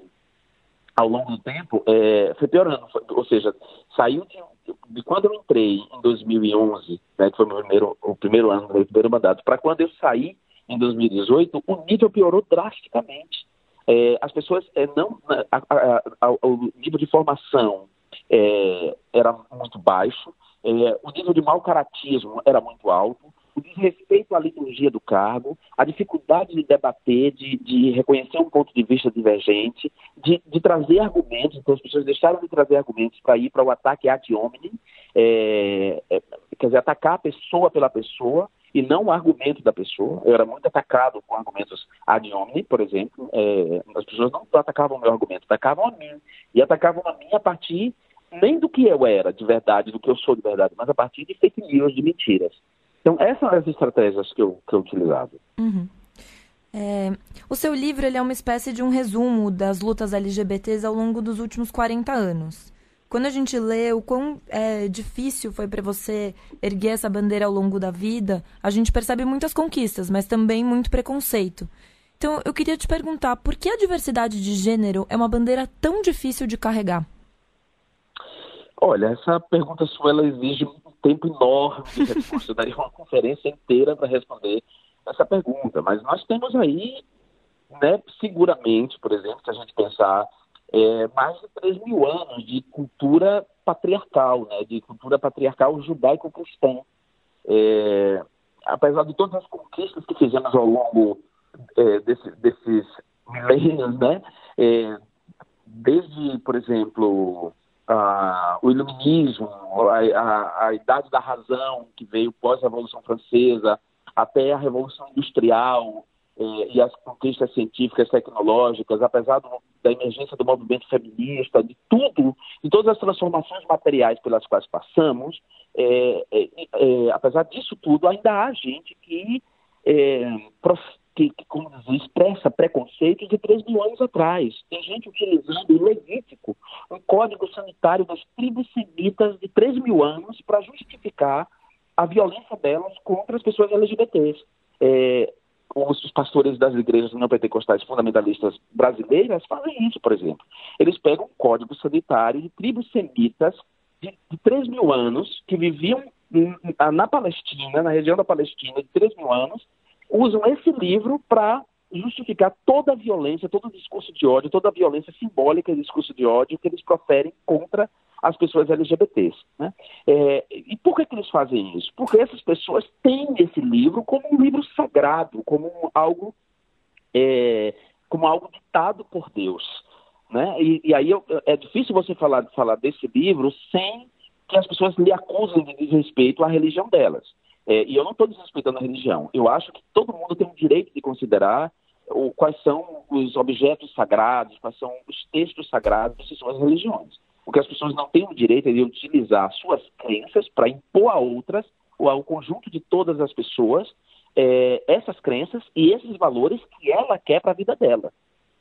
ao longo do tempo, é, foi piorando. Foi, ou seja, saiu de, de, quando eu entrei em 2011, né, que foi o, primeiro, o primeiro ano do meu primeiro mandato, para quando eu saí em 2018, o nível piorou drasticamente. É, as pessoas é, não. Né, a, a, a, o nível de formação é, era muito baixo, é, o nível de mau caratismo era muito alto, o desrespeito à liturgia do cargo, a dificuldade de debater, de, de reconhecer um ponto de vista divergente, de, de, trazer argumentos, então as pessoas deixaram de trazer argumentos para ir para o ataque ad hominem, é, é, quer dizer, atacar a pessoa pela pessoa e não o argumento da pessoa. Eu era muito atacado com argumentos ad hominem, por exemplo. É, as pessoas não atacavam o meu argumento, atacavam a mim. E atacavam a mim a partir nem do que eu era de verdade, do que eu sou de verdade, mas a partir de fake news, de mentiras. Então, essas são as estratégias que eu, que eu utilizava. Uhum. É, o seu livro é uma espécie de um resumo das lutas LGBTs ao longo dos últimos 40 anos. Quando a gente lê o quão é, difícil foi para você erguer essa bandeira ao longo da vida, a gente percebe muitas conquistas, mas também muito preconceito. Então, eu queria te perguntar, por que a diversidade de gênero é uma bandeira tão difícil de carregar? Olha, essa pergunta sua ela exige tempo enorme de. Eu daria uma conferência inteira para responder essa pergunta. Mas nós temos aí, né, seguramente, por exemplo, se a gente pensar é, mais de 3 mil anos de cultura patriarcal, né, de cultura patriarcal judaico-cristã. É, apesar de todas as conquistas que fizemos ao longo é, desse, desses milênios, né, é, desde, por exemplo, a, o iluminismo, a, a, a, idade da razão que veio pós-revolução francesa, até a revolução industrial eh, e as conquistas científicas tecnológicas, apesar do, da emergência do movimento feminista, de tudo, de todas as transformações materiais pelas quais passamos, eh, eh, apesar disso tudo, ainda há gente que que, que como diz, expressa preconceitos de 3 mil anos atrás. Tem gente utilizando o Levítico, um código sanitário das tribos semitas de 3 mil anos para justificar a violência delas contra as pessoas LGBTs. É, os pastores das igrejas não pentecostais fundamentalistas brasileiras fazem isso, por exemplo. Eles pegam um código sanitário de tribos semitas de, de 3 mil anos, que viviam na Palestina, na região da Palestina, de 3 mil anos, usam esse livro para justificar toda a violência, todo o discurso de ódio, toda a violência simbólica e discurso de ódio que eles proferem contra as pessoas LGBTs. Né? É, e por que, que eles fazem isso? Porque essas pessoas têm esse livro como um livro sagrado, como algo, é, como algo ditado por Deus. Né? E, e aí eu, é difícil você falar, falar desse livro sem que as pessoas lhe acusem de desrespeito à religião delas. É, e eu não estou desrespeitando a religião. Eu acho que todo mundo tem o direito de considerar o, quais são os objetos sagrados, quais são os textos sagrados de suas religiões. O que as pessoas não têm o direito é de utilizar suas crenças para impor a outras ou ao conjunto de todas as pessoas é, essas crenças e esses valores que ela quer para a vida dela.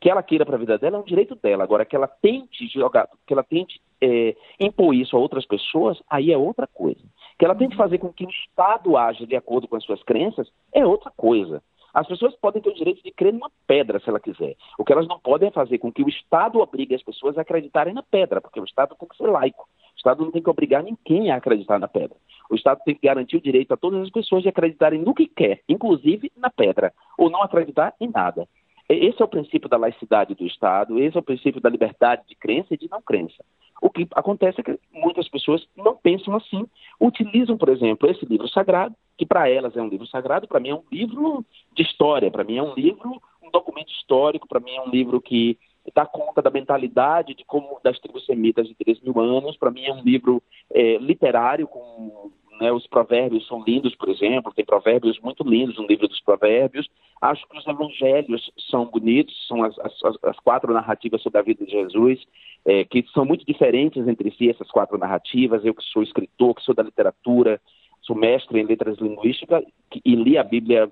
Que ela queira para a vida dela é um direito dela. Agora, que ela tente jogar, que ela tente é, impor isso a outras pessoas, aí é outra coisa. Que ela tente fazer com que o Estado haja de acordo com as suas crenças é outra coisa. As pessoas podem ter o direito de crer numa pedra se ela quiser. O que elas não podem é fazer com que o Estado obrigue as pessoas a acreditarem na pedra, porque o Estado tem que ser laico. O Estado não tem que obrigar ninguém a acreditar na pedra. O Estado tem que garantir o direito a todas as pessoas de acreditarem no que quer, inclusive na pedra, ou não acreditar em nada. Esse é o princípio da laicidade do Estado, esse é o princípio da liberdade de crença e de não crença. O que acontece é que muitas pessoas não pensam assim, utilizam, por exemplo, esse livro sagrado, que para elas é um livro sagrado, para mim é um livro de história, para mim é um livro, um documento histórico, para mim é um livro que dá conta da mentalidade de como das tribos semitas de 3 mil anos, para mim é um livro é, literário com né, os provérbios são lindos, por exemplo, tem provérbios muito lindos no livro dos provérbios. Acho que os evangelhos são bonitos, são as, as, as quatro narrativas sobre a vida de Jesus, é, que são muito diferentes entre si, essas quatro narrativas. Eu que sou escritor, que sou da literatura, sou mestre em letras linguísticas e li a Bíblia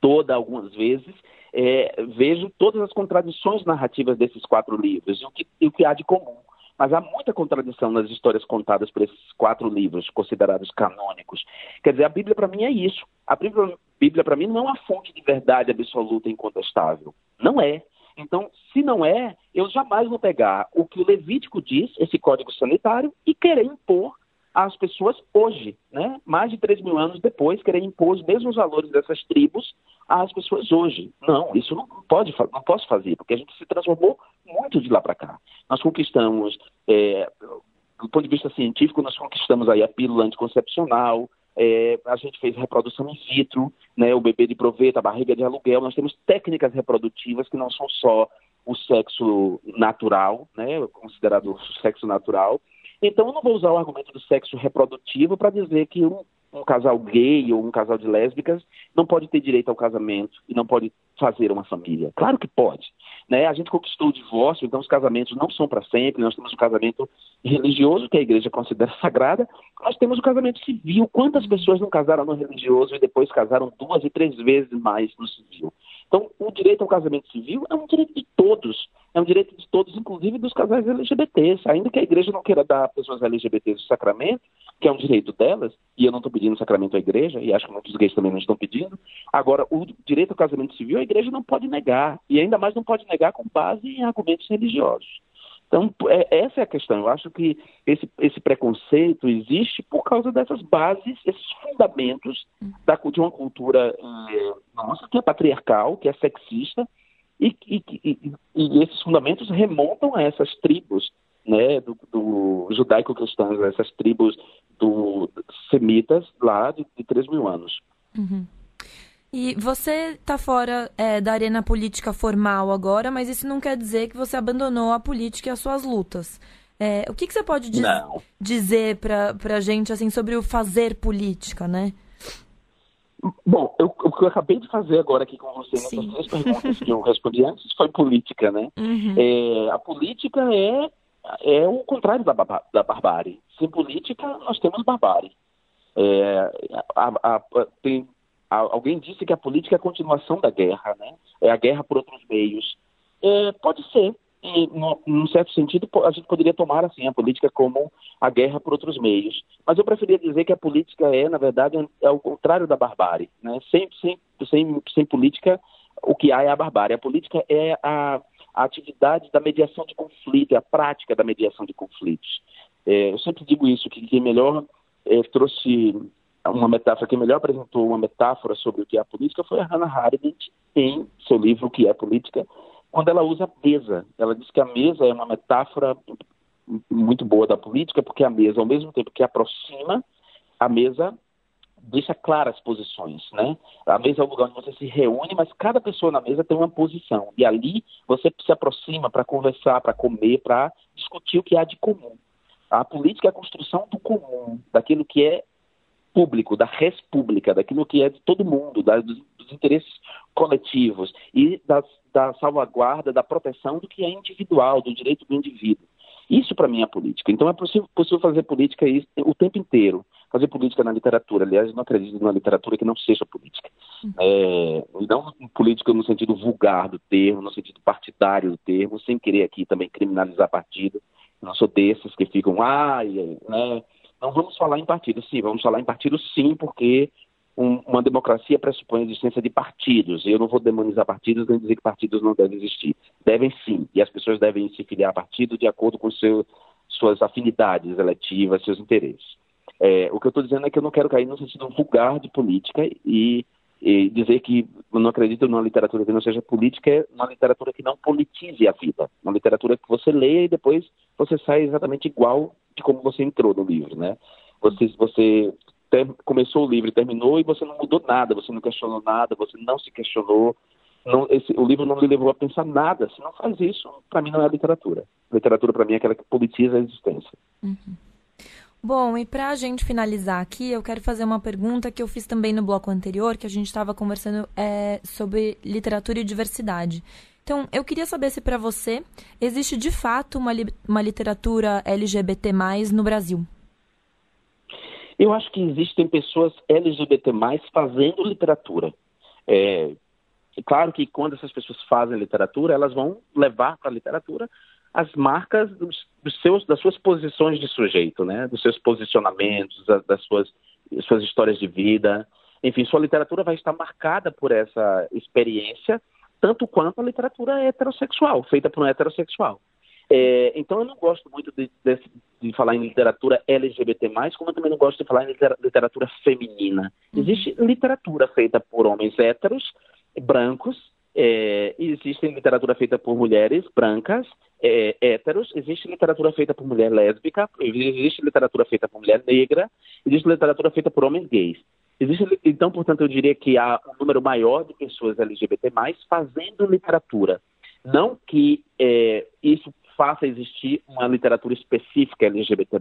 toda algumas vezes, é, vejo todas as contradições narrativas desses quatro livros e o que, e o que há de comum. Mas há muita contradição nas histórias contadas por esses quatro livros considerados canônicos. Quer dizer, a Bíblia para mim é isso. A Bíblia, para mim não é uma fonte de verdade absoluta e incontestável. Não é. Então, se não é, eu jamais vou pegar o que o Levítico diz, esse código sanitário, e querer impor às pessoas hoje, né? mais de 3 mil anos depois, querer impor os mesmos valores dessas tribos às pessoas hoje. Não, isso não pode, não posso fazer, porque a gente se transformou muito de lá para cá. Nós conquistamos, é, do ponto de vista científico, nós conquistamos aí a pílula anticoncepcional, é, a gente fez reprodução in vitro, né, o bebê de proveta, a barriga de aluguel, nós temos técnicas reprodutivas que não são só o sexo natural, né, considerado sexo natural, então, eu não vou usar o argumento do sexo reprodutivo para dizer que um, um casal gay ou um casal de lésbicas não pode ter direito ao casamento e não pode fazer uma família. Claro que pode. Né? A gente conquistou o divórcio, então os casamentos não são para sempre. Nós temos o casamento religioso, que a igreja considera <laughs> sagrada. Nós temos o casamento civil. Quantas pessoas não casaram no religioso e depois casaram duas e três vezes mais no civil? Então, o direito ao casamento civil é um direito de todos. É um direito de todos, inclusive dos casais LGBTs. Ainda que a igreja não queira dar a pessoas LGBTs o sacramento, que é um direito delas, e eu não estou pedindo sacramento à igreja, e acho que muitos gays também não estão pedindo. Agora, o direito ao casamento civil, a igreja não pode negar, e ainda mais não pode negar com base em argumentos religiosos. Então, é, essa é a questão. Eu acho que esse, esse preconceito existe por causa dessas bases, esses fundamentos da, de uma cultura é, nossa, que é patriarcal, que é sexista, e, e, e, e esses fundamentos remontam a essas tribos né, do, do judaico-cristãs, essas tribos do semitas lá de, de 3 mil anos. Uhum. E você está fora é, da arena política formal agora, mas isso não quer dizer que você abandonou a política e as suas lutas. É, o que, que, você pode diz não. dizer para a gente assim sobre o fazer política, né? Bom, eu, o que eu acabei de fazer agora aqui com você, nessas três perguntas que eu respondi antes, foi política, né? Uhum. É, a política é, é o contrário da, da barbárie. Sem política, nós temos barbárie. É, a, a, tem, a, alguém disse que a política é a continuação da guerra, né? É a guerra por outros meios. É, pode ser. E, no, num certo sentido, a gente poderia tomar assim a política como a guerra por outros meios. Mas eu preferia dizer que a política é, na verdade, é o contrário da barbárie. Né? Sem, sem, sem, sem política, o que há é a barbárie. A política é a, a atividade da mediação de conflito, é a prática da mediação de conflitos. É, eu sempre digo isso, que quem melhor é, trouxe uma metáfora, quem melhor apresentou uma metáfora sobre o que é a política foi a Hannah Arendt em seu livro O que é Política, quando ela usa a mesa. Ela diz que a mesa é uma metáfora muito boa da política, porque a mesa, ao mesmo tempo que aproxima, a mesa deixa claras as posições, né? A mesa é o lugar onde você se reúne, mas cada pessoa na mesa tem uma posição. E ali você se aproxima para conversar, para comer, para discutir o que há de comum. A política é a construção do comum, daquilo que é público, da res pública, daquilo que é de todo mundo, da, dos, dos, interesses coletivos e das, da salvaguarda, da proteção do que é individual, do direito do indivíduo. Isso para mim é política. Então é possível, possível fazer política o tempo inteiro. Fazer política na literatura. Aliás, eu não acredito numa literatura que não seja política. Uhum. É, não política no sentido vulgar do termo, no sentido partidário do termo, sem querer aqui também criminalizar partido. Não sou desses que ficam, ai, né, não vamos falar em partido, sim, vamos falar em partido sim, porque um, uma democracia pressupõe a existência de partidos. E eu não vou demonizar partidos nem dizer que partidos não devem existir. Devem sim, e as pessoas devem se filiar a partido de acordo com seu, suas afinidades eletivas, seus interesses. É, o que eu estou dizendo é que eu não quero cair no sentido vulgar de política e, e dizer que eu não acredito numa literatura que não seja política, é uma literatura que não politize a vida. Uma literatura que você leia e depois você sai exatamente igual de como você entrou no livro, né? Você, você ter, começou o livro e terminou e você não mudou nada, você não questionou nada, você não se questionou. Não, esse, o livro não lhe levou a pensar nada. Se não faz isso, para mim não é literatura. Literatura para mim é aquela que politiza a existência. Uhum. Bom, e para a gente finalizar aqui, eu quero fazer uma pergunta que eu fiz também no bloco anterior, que a gente estava conversando é, sobre literatura e diversidade. Então, eu queria saber se para você existe de fato uma, li uma literatura LGBT no Brasil. Eu acho que existem pessoas LGBT fazendo literatura. É, claro que quando essas pessoas fazem literatura, elas vão levar para a literatura as marcas dos, dos, seus, das suas posições de sujeito, né? dos seus posicionamentos, das, das suas, suas histórias de vida. Enfim, sua literatura vai estar marcada por essa experiência tanto quanto a literatura heterossexual, feita por um heterossexual. É, então eu não gosto muito de, de, de, falar em literatura LGBT+, como eu também não gosto de falar em literatura feminina. Uhum. Existe literatura feita por homens héteros, brancos, é, existe literatura feita por mulheres brancas, é, héteros, existe literatura feita por mulher lésbica, existe literatura feita por mulher negra, existe literatura feita por homens gays. Existe, então, portanto, eu diria que há um número maior de pessoas LGBT fazendo literatura. Não que é, isso faça existir uma literatura específica LGBT.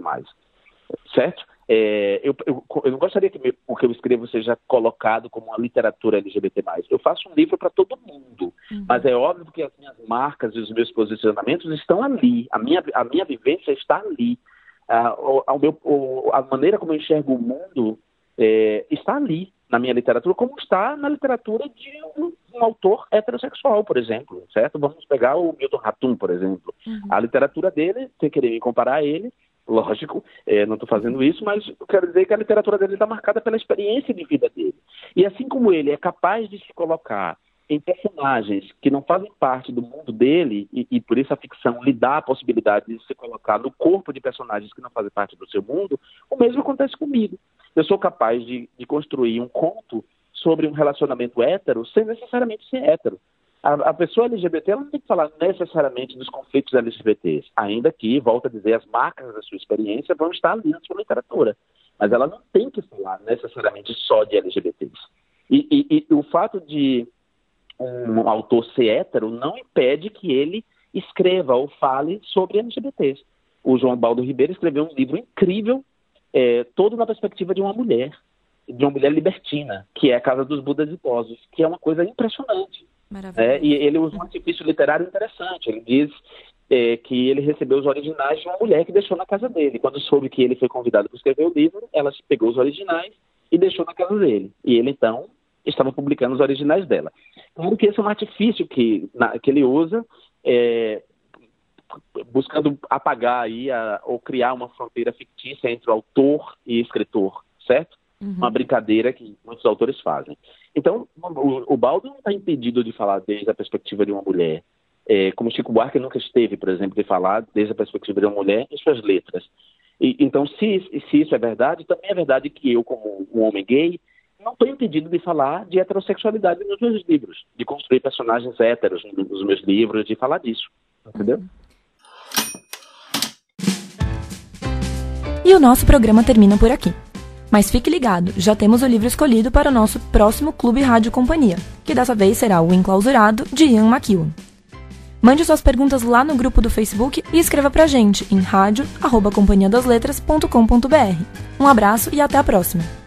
Certo? É, eu, eu, eu, não gostaria que me, o que eu escrevo seja colocado como uma literatura LGBT+. Eu faço um livro para todo mundo, uhum. mas é óbvio que as minhas marcas e os meus posicionamentos estão ali. A minha, a minha vivência está ali. Ah, o, meu, o, a maneira como eu enxergo o mundo é, está ali na minha literatura, como está na literatura de um, um, autor heterossexual, por exemplo, certo? Vamos pegar o Milton Ratum, por exemplo. Uhum. A literatura dele, sem querer me comparar a ele, lógico, é, não estou fazendo isso, mas quero dizer que a literatura dele está marcada pela experiência de vida dele. E assim como ele é capaz de se colocar em personagens que não fazem parte do mundo dele, e, e, por isso a ficção lhe dá a possibilidade de se colocar no corpo de personagens que não fazem parte do seu mundo, o mesmo acontece comigo. Eu sou capaz de, de construir um conto sobre um relacionamento hétero sem necessariamente ser hétero. A, a, pessoa LGBT ela não tem que falar necessariamente dos conflitos LGBTs, ainda que, volto a dizer, as marcas da sua experiência vão estar ali na sua literatura. Mas ela não tem que falar necessariamente só de LGBTs. E, e, e o fato de um autor ser hétero não impede que ele escreva ou fale sobre LGBTs. O João Baldo Ribeiro escreveu um livro incrível, é, todo na perspectiva de uma mulher, de uma mulher libertina, que é a Casa dos Budas Idosos, que é uma coisa impressionante. É, e ele usa um artifício literário interessante. Ele diz é, que ele recebeu os originais de uma mulher que deixou na casa dele. Quando soube que ele foi convidado para escrever o livro, ela pegou os originais e deixou na casa dele. E ele, então, estava publicando os originais dela. Claro que esse é um artifício que, na, que ele usa, é, buscando apagar aí a, ou criar uma fronteira fictícia entre o autor e escritor, certo? Uhum. Uma brincadeira que muitos autores fazem. Então, o, o Baldo não está impedido de falar desde a perspectiva de uma mulher, é, como Chico Buarque nunca esteve, por exemplo, de falar desde a perspectiva de uma mulher em suas letras. E, então, se, se isso é verdade, também é verdade que eu, como um homem gay, não estou impedido de falar de heterossexualidade nos meus livros, de construir personagens héteros nos meus livros, de falar disso, entendeu? E o nosso programa termina por aqui. Mas fique ligado, já temos o livro escolhido para o nosso próximo Clube Rádio Companhia, que dessa vez será o Enclausurado, de Ian McEwan. Mande suas perguntas lá no grupo do Facebook e escreva pra gente em rádio@companhiadasletras.com.br. Um abraço e até a próxima!